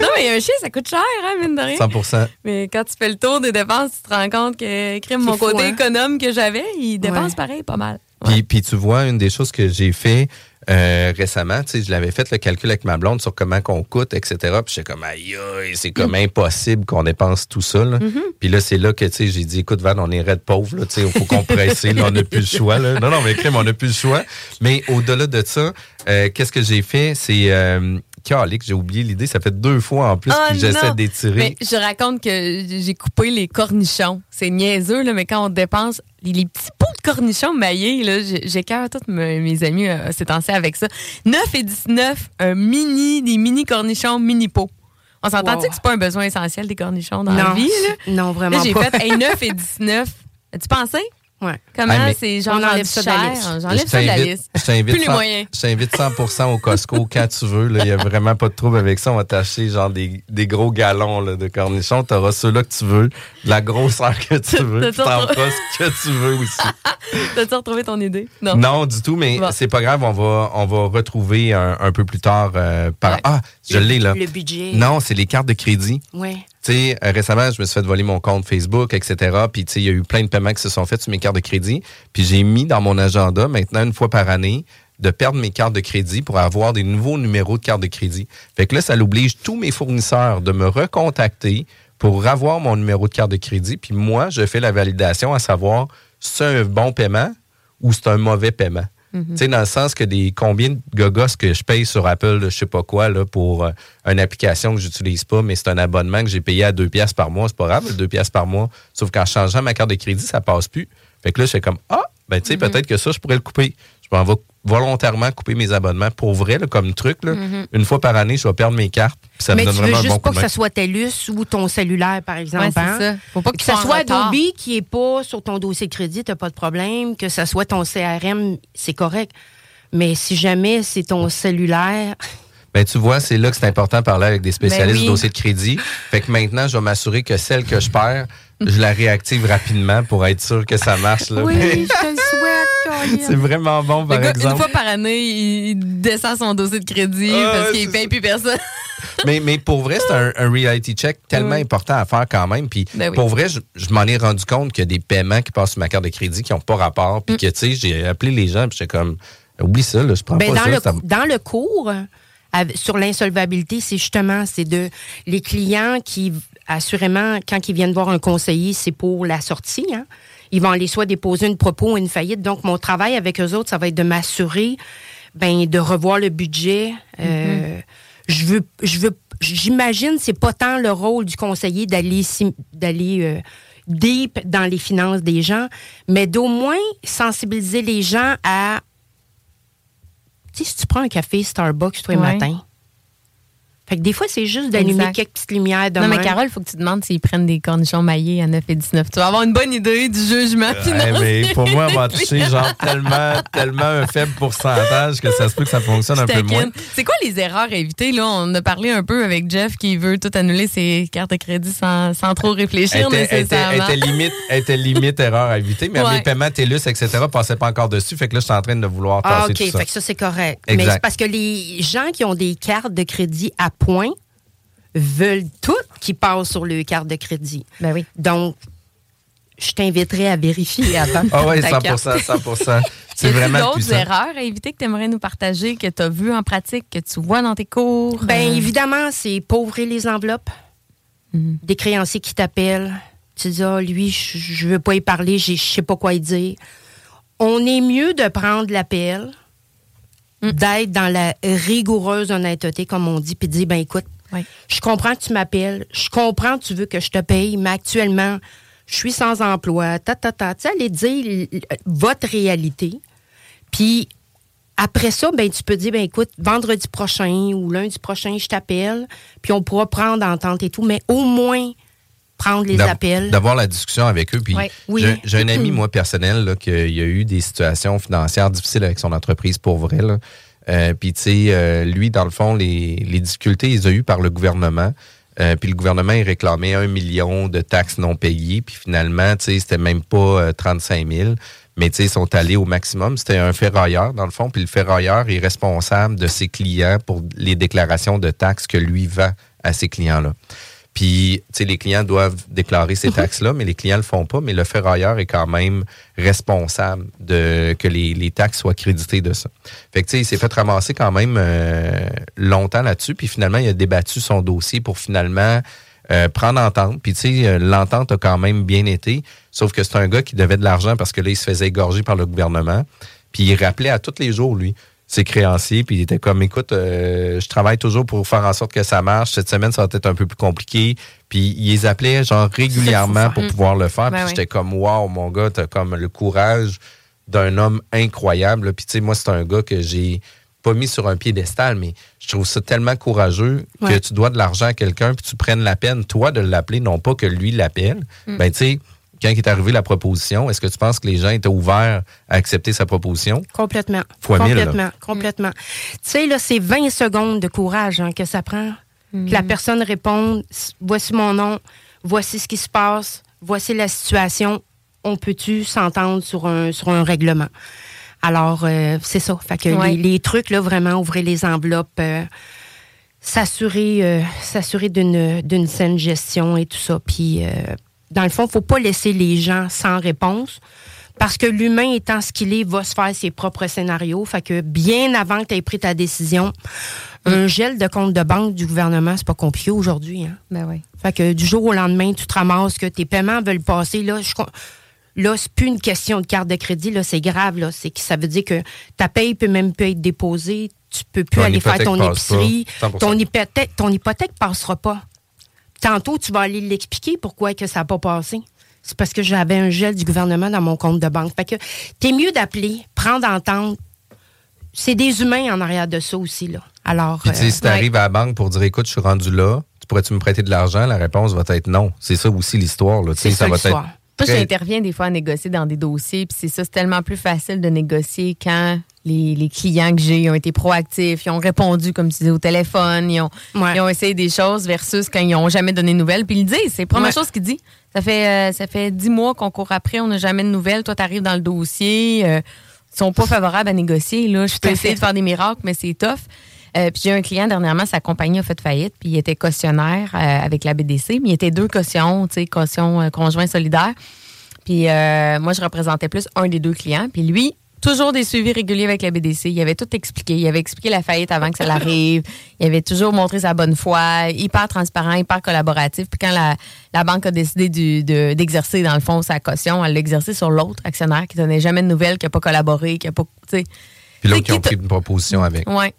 Speaker 7: Non, mais un chien, ça coûte cher, hein, mine de rien.
Speaker 6: 100
Speaker 7: Mais quand tu fais le tour des dépenses, tu te rends compte que crime, mon
Speaker 8: fou,
Speaker 7: côté
Speaker 8: hein?
Speaker 7: économe que j'avais, il dépense
Speaker 8: Ouais.
Speaker 7: pareil pas mal.
Speaker 6: Puis, puis tu vois, une des choses que j'ai fait euh, récemment, tu sais, je l'avais fait le calcul avec ma blonde sur comment qu'on coûte, etc. Puis j'étais comme, aïe, aïe, c'est comme impossible qu'on dépense tout ça. Là. Puis là, c'est là que, tu sais, j'ai dit, écoute, Van, on est de pauvre, là, tu sais, il faut compresser, là, on n'a plus le choix, là. Non, non, mais crime, on n'a plus le choix. Mais au-delà de ça, euh, qu'est-ce que j'ai fait? C'est, euh, calique, j'ai oublié l'idée, ça fait deux fois en plus
Speaker 7: Oh
Speaker 6: que j'essaie d'étirer.
Speaker 7: Mais je raconte que j'ai coupé les cornichons. C'est niaiseux, là, mais quand on dépense les, les petits pots de cornichons maillés, là, j'ai- j'écœure tous mes, mes amis euh, ces temps-ci avec ça. 9 et 19, un mini, des mini cornichons mini pots. On s'entend-tu
Speaker 8: Wow.
Speaker 7: que c'est pas un besoin essentiel des cornichons dans la vie? Là?
Speaker 8: non, vraiment
Speaker 7: Là, j'ai fait hey, 9 et 19. As-tu pensé?
Speaker 8: Ouais.
Speaker 7: Comment
Speaker 6: Ah,
Speaker 7: c'est genre
Speaker 8: On enlève
Speaker 7: rendu
Speaker 8: ça de la liste.
Speaker 7: J'enlève
Speaker 6: Je
Speaker 7: ça de la
Speaker 6: t'invite-
Speaker 7: liste.
Speaker 6: Je t'invite
Speaker 7: Plus les
Speaker 6: cent-
Speaker 7: moyens.
Speaker 6: je t'invite 100 au Costco quand tu veux. là. Il n'y a vraiment pas de trouble avec ça. On va t'acheter genre des, des gros galons là, de cornichons. Tu auras ceux-là que tu veux, de la grosseur que tu veux.
Speaker 7: T'as
Speaker 6: puis T'en
Speaker 7: ça-
Speaker 6: feras ce que tu veux aussi.
Speaker 7: T'as-tu retrouvé ton idée?
Speaker 6: Non, du tout, mais
Speaker 7: Bon.
Speaker 6: c'est pas grave. On va, on va retrouver un, un peu plus tard. euh, par...
Speaker 7: Ouais.
Speaker 6: Ah, je l'ai là.
Speaker 8: le budget.
Speaker 6: Non, c'est les cartes de crédit.
Speaker 8: Ouais.
Speaker 6: Sais, euh, récemment, je me suis fait voler mon compte Facebook, etc. Puis, tu sais, il y a eu plein de paiements qui se sont faits sur mes cartes de crédit. Puis, j'ai mis dans mon agenda, maintenant, une fois par année, de perdre mes cartes de crédit pour avoir des nouveaux numéros de cartes de crédit. Fait que là, ça l'oblige tous mes fournisseurs de me recontacter pour avoir mon numéro de carte de crédit. Puis, moi, je fais la validation à savoir c'est un bon paiement ou c'est un mauvais paiement? Tu sais, dans le sens que des combien de gogos que je paye sur Apple, je sais pas quoi, là, pour euh, une application que j'utilise pas, mais c'est un abonnement que j'ai payé à 2 piastres par mois. C'est pas grave, 2 piastres par mois. Sauf qu'en changeant ma carte de crédit, ça passe plus. Fait que là, je fais comme, ah, ben, tu sais,
Speaker 7: Mhm.
Speaker 6: peut-être que ça, je pourrais le couper. Je m'en vais volontairement couper mes abonnements pour vrai, là, comme truc. Là.
Speaker 8: Mhm.
Speaker 6: Une fois par année, je vais perdre mes cartes. ça
Speaker 8: Mais
Speaker 6: me donne
Speaker 8: tu veux
Speaker 6: vraiment
Speaker 8: juste
Speaker 6: bon
Speaker 8: pas que ça soit TELUS ou ton cellulaire, par exemple.
Speaker 7: Ouais, c'est
Speaker 8: hein?
Speaker 7: ça. Faut pas
Speaker 8: que
Speaker 7: qu'il
Speaker 8: ça
Speaker 7: soit.
Speaker 8: Adobe qui est pas sur ton dossier de crédit, t'as pas de problème. Que ça soit ton CRM, c'est correct. Mais si jamais c'est ton cellulaire,
Speaker 6: Ben, tu vois, c'est là que c'est important de parler avec des spécialistes
Speaker 8: Ben oui.
Speaker 6: du dossier de crédit. Fait que maintenant, je vais m'assurer que celle que je perds, je la réactive rapidement pour être sûr que ça marche. Là.
Speaker 8: oui,
Speaker 6: Mais
Speaker 8: je te le.
Speaker 6: c'est vraiment bon, par
Speaker 7: gars,
Speaker 6: exemple.
Speaker 7: une fois par année, il descend son dossier de crédit
Speaker 6: Ah,
Speaker 7: parce qu'il
Speaker 6: c'est
Speaker 7: paye plus personne.
Speaker 6: mais, mais pour vrai, c'est un, un reality check tellement
Speaker 7: Oui.
Speaker 6: important à faire quand même. Puis
Speaker 7: Ben oui.
Speaker 6: pour vrai, je, je m'en ai rendu compte qu'il y a des paiements qui passent sur ma carte de crédit qui n'ont pas rapport.
Speaker 7: Mm.
Speaker 6: Puis que, tu sais, j'ai appelé les gens, puis j'étais comme, oublie ça, là, je prends
Speaker 8: Ben,
Speaker 6: pas
Speaker 8: dans,
Speaker 6: ça.
Speaker 8: le, dans le cours, sur l'insolvabilité, c'est justement, c'est de les clients qui, assurément, quand ils viennent voir un conseiller, c'est pour la sortie. Hein? Ils vont aller soit déposer une propos ou une faillite. Donc, mon travail avec eux autres, ça va être de m'assurer ben, de revoir le budget. Euh, je veux, je veux, j'imagine, c'est pas tant le rôle du conseiller d'aller, d'aller euh, deep dans les finances des gens, mais d'au moins sensibiliser les gens à tu sais, si tu prends un café Starbucks tous les
Speaker 7: Ouais.
Speaker 8: matins, fait que des fois, c'est juste d'allumer
Speaker 7: Exact.
Speaker 8: quelques petites lumières de
Speaker 7: non, mais. Carole, il faut que tu demandes s'ils prennent des cornichons maillés à 9 et 19. Tu vas avoir une bonne idée du jugement financier.
Speaker 6: mais pour moi, on va toucher genre tellement, tellement un faible pourcentage que ça se peut que ça fonctionne un peu moins.
Speaker 7: C'est quoi les erreurs à éviter? Là, on a parlé un peu avec Jeff qui veut tout annuler ses cartes de crédit sans, sans trop réfléchir
Speaker 6: Elle était,
Speaker 7: nécessairement.
Speaker 6: était limite, elle était limite erreur à éviter, mais
Speaker 7: Ouais.
Speaker 6: mes paiements TELUS, etc., passaient pas encore dessus. Fait que là, je suis en train de vouloir
Speaker 8: Ah,
Speaker 6: passer
Speaker 8: OK.
Speaker 6: tout ça.
Speaker 8: Fait que ça, c'est correct. Mais
Speaker 6: Exact.
Speaker 8: c'est parce que les gens qui ont des cartes de crédit à points veulent toutes qu'ils passent sur le carte de crédit.
Speaker 7: Ben oui.
Speaker 8: Donc, je t'inviterai à vérifier avant.
Speaker 6: Ah oui,
Speaker 8: ta
Speaker 6: 100
Speaker 8: carte.
Speaker 6: 100 C'est vraiment
Speaker 7: d'autres erreurs à éviter que tu aimerais nous partager, que tu as vues en pratique, que tu vois dans tes cours?
Speaker 8: Ben
Speaker 7: Euh,
Speaker 8: évidemment, c'est pas ouvrir les enveloppes.
Speaker 7: Mhm.
Speaker 8: Des créanciers qui t'appellent. Tu dis, ah, lui, je je veux pas y parler, je sais pas quoi y dire. On est mieux de prendre l'appel,
Speaker 7: Mm.
Speaker 8: d'être dans la rigoureuse honnêteté, comme on dit, puis dire, ben écoute, je comprends que tu m'appelles, je comprends que tu veux que je te paye, mais actuellement, je suis sans emploi, ta, ta, ta. Tu sais, aller dire votre réalité. Puis après ça, ben, tu peux dire, ben écoute, vendredi prochain ou lundi prochain, je t'appelle, puis on pourra prendre entente et tout, mais au moins prendre les appels.
Speaker 6: D'avoir la discussion avec eux. Puis
Speaker 8: Ouais. Oui.
Speaker 6: j'ai- un ami, moi, personnel, là, qui a eu des situations financières difficiles avec son entreprise pour vrai. Là. Euh, puis, tu sais, euh, lui, dans le fond, les, les difficultés, il les a eues par le gouvernement. Euh, puis le gouvernement, il réclamait un million de taxes non payées. Puis finalement, tu sais, c'était même pas euh, 35 000. Mais tu sais, ils sont allés au maximum. C'était un ferrailleur, dans le fond. Puis le ferrailleur est responsable de ses clients pour les déclarations de taxes que lui vend à ses clients-là. Puis, tu sais, les clients doivent déclarer ces taxes-là, mais les clients le font pas. Mais le ferrailleur est quand même responsable de que les, les taxes soient créditées de ça. Fait que, tu sais, il s'est fait ramasser quand même euh, longtemps là-dessus. Puis finalement, il a débattu son dossier pour finalement euh, prendre entente. Puis, tu sais, euh, l'entente a quand même bien été. Sauf que c'est un gars qui devait de l'argent parce que là, il se faisait égorger par le gouvernement. Puis, il rappelait à tous les jours, lui, ses créanciers. Puis, il était comme, écoute, euh, je travaille toujours pour faire en sorte que ça marche. Cette semaine, ça va être un peu plus compliqué. Puis, il les appelait, genre, régulièrement pour pouvoir le faire.
Speaker 7: Ben
Speaker 6: puis,
Speaker 7: oui.
Speaker 6: j'étais comme, wow, mon gars, t'as comme le courage d'un homme incroyable. Puis, tu sais, moi, c'est un gars que j'ai pas mis sur un piédestal, mais je trouve ça tellement courageux que tu dois de l'argent à quelqu'un, puis tu prennes la peine, toi, de l'appeler, non pas que lui l'appelle.
Speaker 7: Mm.
Speaker 6: Ben, tu sais, quand il est arrivé la proposition, est-ce que tu penses que les gens étaient ouverts à accepter sa proposition?
Speaker 8: Complètement.
Speaker 6: Fois mille, là.
Speaker 8: complètement. Complètement. Tu sais, là, c'est 20 secondes de courage hein, que ça prend. Que la personne réponde voici mon nom, voici ce qui se passe, voici la situation. On peut-tu s'entendre sur un, sur un règlement? Alors, euh, c'est ça. Fait que
Speaker 7: Ouais.
Speaker 8: les, les trucs, là, vraiment, ouvrir les enveloppes, euh, s'assurer euh, s'assurer d'une d'une saine gestion et tout ça. Puis, euh, dans le fond, faut pas laisser les gens sans réponse. Parce que l'humain étant ce qu'il est, va se faire ses propres scénarios. Fait que bien avant que tu aies pris ta décision, un gel de compte de banque du gouvernement, c'est pas compliqué aujourd'hui. Hein?
Speaker 7: Ben oui.
Speaker 8: Fait que du jour au lendemain, tu te ramasses que tes paiements veulent passer. Là, je, là c'est plus une question de carte de crédit. Là, c'est grave. Là. C'est que ça veut dire que ta paye peut même plus être déposée. Tu peux plus
Speaker 6: Ton
Speaker 8: aller faire ton épicerie.
Speaker 6: 100%.
Speaker 8: Ton hypothèque, ton hypothèque passera pas. Tantôt, tu vas aller l'expliquer pourquoi que ça n'a pas passé. C'est parce que j'avais un gel du gouvernement dans mon compte de banque. Fait que t'es mieux d'appeler, prendre entente. C'est des humains en arrière de ça aussi, là. Alors.
Speaker 6: Puis, sais,
Speaker 8: euh,
Speaker 6: si tu arrives à la banque pour dire, écoute, je suis rendu là, tu pourrais-tu me prêter de l'argent? La réponse va être non. C'est ça aussi l'histoire.
Speaker 8: C'est ça
Speaker 6: va
Speaker 8: l'histoire.
Speaker 6: être
Speaker 7: Moi,
Speaker 6: très-
Speaker 7: j'interviens des fois à négocier dans des dossiers, puis c'est ça, c'est tellement plus facile de négocier quand les, les clients que j'ai ont été proactifs, ils ont répondu, comme tu disais, au téléphone, ils ont, ils ont essayé des choses versus quand ils n'ont jamais donné de nouvelles. Puis ils le disent, c'est la première
Speaker 8: Ouais.
Speaker 7: chose qu'ils disent. Ça fait, euh, ça fait dix mois qu'on court après, on n'a jamais de nouvelles. Toi, tu arrives dans le dossier, euh, ils sont pas favorables à négocier. Là. Je peux essayer de faire des miracles, mais c'est tough. Euh, puis j'ai un client dernièrement, sa compagnie a fait faillite, puis il était cautionnaire euh, avec la BDC, mais il était deux cautions, tu sais, caution euh, conjoint solidaire. Puis euh, moi, je représentais plus un des deux clients. Puis lui, toujours des suivis réguliers avec la BDC. Il avait tout expliqué. Il avait expliqué la faillite avant que ça l'arrive. Il avait toujours montré sa bonne foi, hyper transparent, hyper collaboratif. Puis quand la, la banque a décidé de- d'exercer, dans le fond, sa caution, elle l'a sur l'autre actionnaire qui donnait jamais de nouvelles, qui n'a pas collaboré, qui n'a pas. tu sais.
Speaker 6: Puis l'autre qui ont pris une proposition avec.
Speaker 7: Ouais.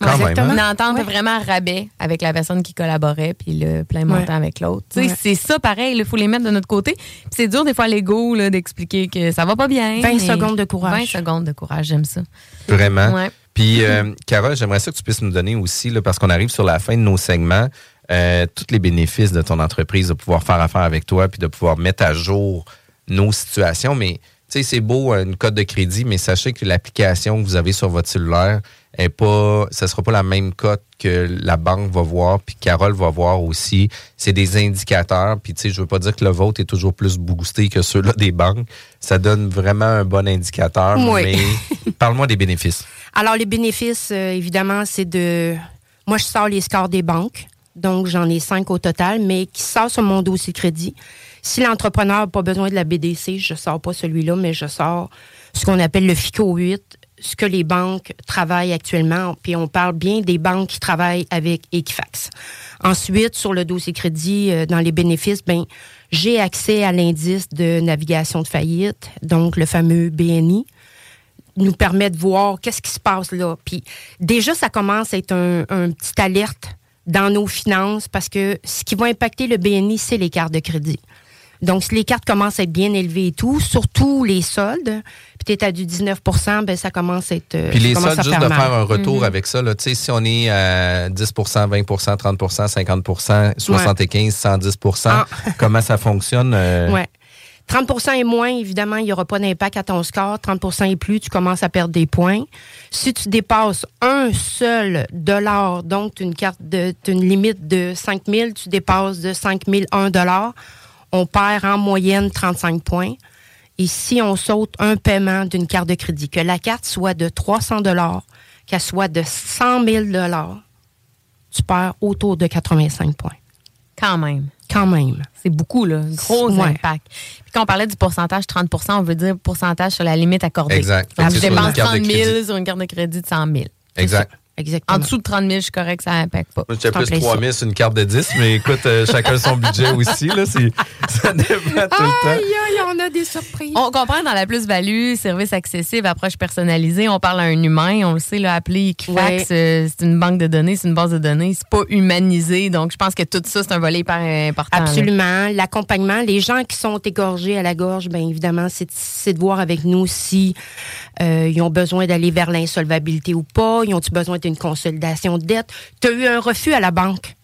Speaker 6: Quand même, hein?
Speaker 7: Une entente vraiment rabais avec la personne qui collaborait, puis le plein montant
Speaker 8: Ouais.
Speaker 7: avec l'autre.
Speaker 8: Ouais.
Speaker 7: C'est ça pareil, il faut les mettre de notre côté. Puis c'est dur des fois à l'ego là, d'expliquer que ça va pas bien.
Speaker 8: 20
Speaker 7: mais-
Speaker 8: secondes de courage.
Speaker 7: 20 secondes de courage, j'aime ça.
Speaker 6: Vraiment. Puis, euh, Cara, j'aimerais ça que tu puisses nous donner aussi, là, parce qu'on arrive sur la fin de nos segments, euh, tous les bénéfices de ton entreprise, de pouvoir faire affaire avec toi, puis de pouvoir mettre à jour nos situations. Mais, sais, c'est beau, euh, une cote de crédit, mais sachez que l'application que vous avez sur votre cellulaire est pas, ça sera pas la même cote que la banque va voir, puis Carole va voir aussi. C'est des indicateurs, puis tu sais, je veux pas dire que le vôtre est toujours plus boosté que ceux-là des banques. Ça donne vraiment un bon indicateur,
Speaker 8: Oui.
Speaker 6: mais parle-moi des bénéfices.
Speaker 8: Alors, les bénéfices, euh, évidemment, c'est de. Moi, je sors les scores des banques. Donc, j'en ai cinq au total, mais qui sort sur mon dossier crédit. Si l'entrepreneur n'a pas besoin de la BDC, je ne sors pas celui-là, mais je sors ce qu'on appelle le FICO 8, ce que les banques travaillent actuellement. Puis on parle bien des banques qui travaillent avec Equifax. Ensuite, sur le dossier crédit, euh, dans les bénéfices, ben, j'ai accès à l'indice de navigation de faillite, donc le fameux BNI nous permet de voir qu'est-ce qui se passe là. Puis déjà, ça commence à être un, un petit alerte dans nos finances parce que ce qui va impacter le BNI, c'est les cartes de crédit. Donc, si les cartes commencent à être bien élevées et tout, surtout les soldes, puis tu es à du 19% ben ça commence à être. euh,
Speaker 6: Puis les soldes, juste de
Speaker 8: mal.
Speaker 6: faire un retour
Speaker 8: Mhm.
Speaker 6: avec ça, là, tu sais, si on est à 10 20% 30 50% 75% 110
Speaker 8: Ah.
Speaker 6: comment ça fonctionne? euh,
Speaker 8: Ouais. 30% et moins, évidemment, il n'y aura pas d'impact à ton score. 30% et plus, tu commences à perdre des points. Si tu dépasses un seul dollar, donc tu as une carte de, une limite de 5 000, tu dépasses de 5 000 un dollar, on perd en moyenne 35 points. Et si on saute un paiement d'une carte de crédit, que la carte soit de 300 dollars, qu'elle soit de 100 000 dollars, tu perds autour de 85 points.
Speaker 7: Quand même.
Speaker 8: Quand même.
Speaker 7: C'est beaucoup, là. Gros
Speaker 8: Ouais.
Speaker 7: impact. Puis quand on parlait du pourcentage 30% on veut dire pourcentage sur la limite accordée.
Speaker 6: Exact.
Speaker 7: Donc, je dépense
Speaker 6: carte de
Speaker 7: 30 000
Speaker 6: crédit.
Speaker 7: sur une carte de crédit de 100 000.
Speaker 6: Exact.
Speaker 8: Exactement.
Speaker 7: En dessous de 30 000, je suis correct, ça n'impacte pas.
Speaker 6: Moi, j'étais plus
Speaker 7: plein
Speaker 6: 3
Speaker 7: ça.
Speaker 6: 000 sur une carte de 10, mais écoute, euh, chacun son budget aussi. Là, c'est- ça dépend tout le temps.
Speaker 8: Aïe, aïe, on a des surprises.
Speaker 7: On comprend dans la plus-value, service accessible, approche personnalisée, on parle à un humain, on le sait, là, appeler Equifax,
Speaker 8: Ouais.
Speaker 7: euh, c'est une banque de données, c'est une base de données, c'est pas humanisé. Donc, je pense que tout ça, c'est un volet hyper important. là.
Speaker 8: Absolument. L'accompagnement, les gens qui sont égorgés à la gorge, bien évidemment, c'est c'est de voir avec nous si euh, ils ont besoin d'aller vers l'insolvabilité ou pas, ils ont-ils besoin d'une consolidation de dette? Tu as eu un refus à la banque.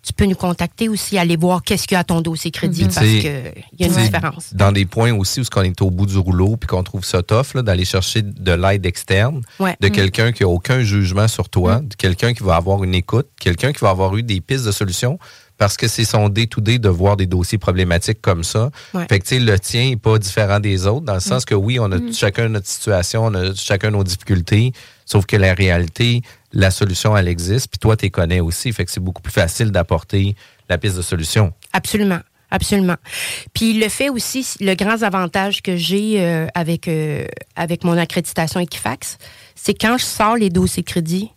Speaker 8: Tu peux nous contacter aussi, aller voir qu'est-ce qu'il y a à ton dossier crédit
Speaker 6: Puis,
Speaker 8: parce qu'il y a une différence.
Speaker 6: Dans des points aussi où on est au bout du rouleau puis qu'on trouve ça tough, là, d'aller chercher de l'aide externe,
Speaker 8: Ouais.
Speaker 6: de
Speaker 8: Mm.
Speaker 6: quelqu'un qui a aucun jugement sur toi, de quelqu'un qui va avoir une écoute, quelqu'un qui va avoir eu des pistes de solutions parce que c'est son day-to-day de voir des dossiers problématiques comme ça.
Speaker 8: Ouais.
Speaker 6: Fait que, tu sais, le tien n'est pas différent des autres, dans le sens
Speaker 8: Mm.
Speaker 6: que oui, on a
Speaker 8: Mm.
Speaker 6: chacun notre situation, on a chacun nos difficultés, sauf que la réalité, la solution, elle existe, puis toi, tu les connais aussi. Fait que c'est beaucoup plus facile d'apporter la piste de solution.
Speaker 8: Absolument. Absolument. Puis le fait aussi, le grand avantage que j'ai euh, avec, euh, avec mon accréditation Equifax, c'est quand je sors les dossiers crédit,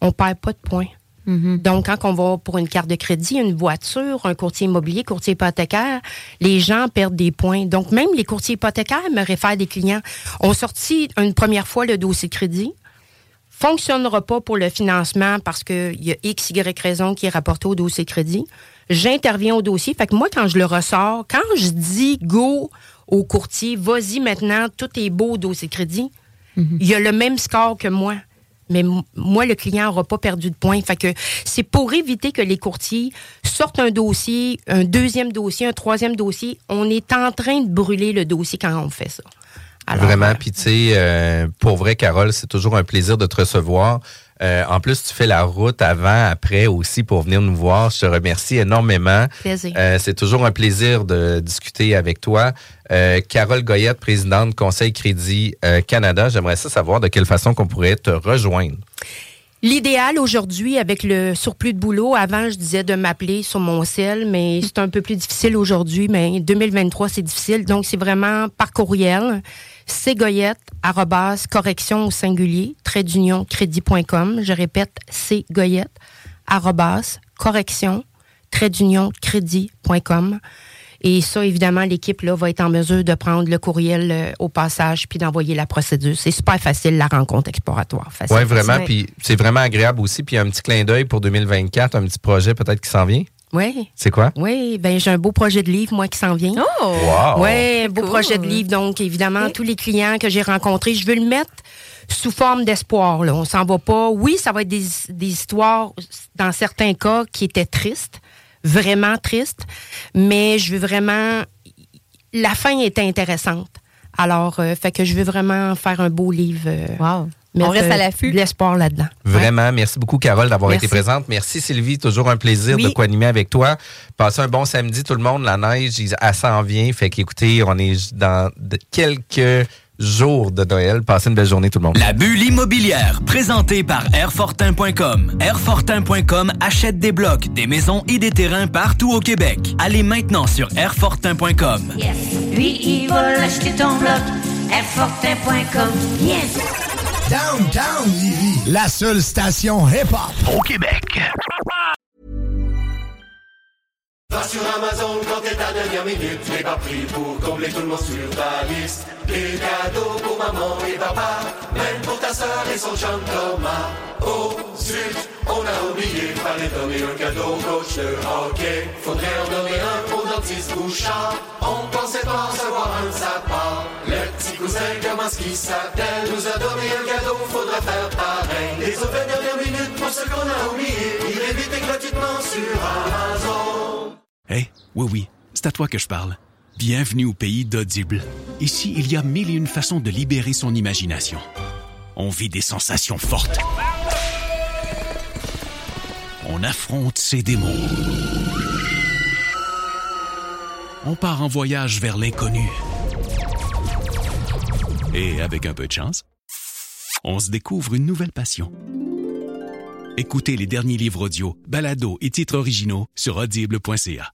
Speaker 8: on perd pas de points. Donc, quand on va pour une carte de crédit, une voiture, un courtier immobilier, courtier hypothécaire, les gens perdent des points. Donc, même les courtiers hypothécaires me réfèrent des clients. ont sorti une première fois le dossier crédit, fonctionnera pas pour le financement parce qu'il y a X, Y raison qui est rapporté au dossier crédit. J'interviens au dossier. Fait que moi, quand je le ressors, quand je dis go au courtier, vas-y maintenant, tout est beau au dossier crédit, il y a le même score que moi. Mais moi, le client n'aura pas perdu de points. Fait que c'est pour éviter que les courtiers sortent un dossier, un deuxième dossier, un troisième dossier. On est en train de brûler le dossier quand on fait ça. Alors,
Speaker 6: Vraiment. Puis, tu sais, euh, pour vrai, Carole, c'est toujours un plaisir de te recevoir. Euh, en plus, tu fais la route avant, après aussi pour venir nous voir. Je te remercie énormément. Euh, c'est toujours un plaisir de discuter avec toi. Euh, Carole Goyette, présidente Conseil Crédit euh, Canada, j'aimerais ça savoir de quelle façon qu'on pourrait te rejoindre.
Speaker 8: L'idéal aujourd'hui, avec le surplus de boulot, avant, je disais de m'appeler sur mon cell, mais c'est un peu plus difficile aujourd'hui. Mais 2023, c'est difficile. Donc, c'est vraiment par courriel. C'est goyette, arrobas, correction au singulier, trait d'union. Je répète, c'est goyette, arrobas, correction, trait d'union. Et ça, évidemment, l'équipe là va être en mesure de prendre le courriel euh, au passage puis d'envoyer la procédure. C'est super facile, la rencontre exploratoire.
Speaker 6: Oui, vraiment. Puis c'est vraiment agréable aussi. Puis un petit clin d'œil pour 2024, un petit projet peut-être qui s'en vient.
Speaker 8: Oui.
Speaker 6: C'est quoi?
Speaker 8: Oui, ben j'ai un beau projet de livre, moi, qui s'en vient.
Speaker 7: Oh!
Speaker 6: Wow!
Speaker 8: Oui, un beau projet de livre. Donc, évidemment, tous les clients que j'ai rencontrés, je veux le mettre sous forme d'espoir. Là. On s'en va pas. Oui, ça va être des, des histoires, dans certains cas, qui étaient tristes, vraiment tristes, mais je veux vraiment... La fin était intéressante. Alors, euh, fait que je veux vraiment faire un beau livre. euh,
Speaker 7: wow.
Speaker 8: mettre,
Speaker 7: On reste à
Speaker 8: euh,
Speaker 7: l'affût.
Speaker 8: l'espoir là-dedans.
Speaker 6: Vraiment, merci beaucoup, Carole, d'avoir
Speaker 8: Merci.
Speaker 6: été présente. Merci, Sylvie. Toujours un plaisir
Speaker 8: Oui.
Speaker 6: de co-animer avec toi. Passez un bon samedi, tout le monde. La neige, elle s'en vient. Fait qu'écoutez, on est dans quelques jours de Noël. Passez une belle journée, tout le monde.
Speaker 2: La bulle immobilière, présentée par Airfortin.com. Airfortin.com achète des blocs, des maisons et des terrains partout au Québec. Allez maintenant sur Airfortin.com.
Speaker 3: Yes. Lui, il va l'acheter ton bloc. Airfortin.com. Yes.
Speaker 13: Downtown Livy, la seule station hip-hop au Québec.
Speaker 1: Va sur Amazon quand t'es ta dernière minute, n'es pas pris pour combler tout le monde sur ta liste. Des cadeaux pour maman et papa, même pour ta soeur et son chum Thomas. Oh zut, on a oublié, fallait donner un cadeau au coach de hockey. Faudrait en donner un pour dentiste Bouchard. On pensait pas recevoir un de sa part. Le petit cousin, qui s'appelle, nous a donné un cadeau, faudra faire pareil. Les autres dernières minutes pour ce qu'on a oublié, il est vite et gratuitement sur Amazon.
Speaker 15: Hé, oui, oui, c'est à toi que je parle. Bienvenue au pays d'Audible. Ici, il y a mille et une façons de libérer son imagination. On vit des sensations fortes. On affronte ses démons. On part en voyage vers l'inconnu. Et avec un peu de chance, on se découvre une nouvelle passion. Écoutez les derniers livres audio, balados et titres originaux sur audible.ca.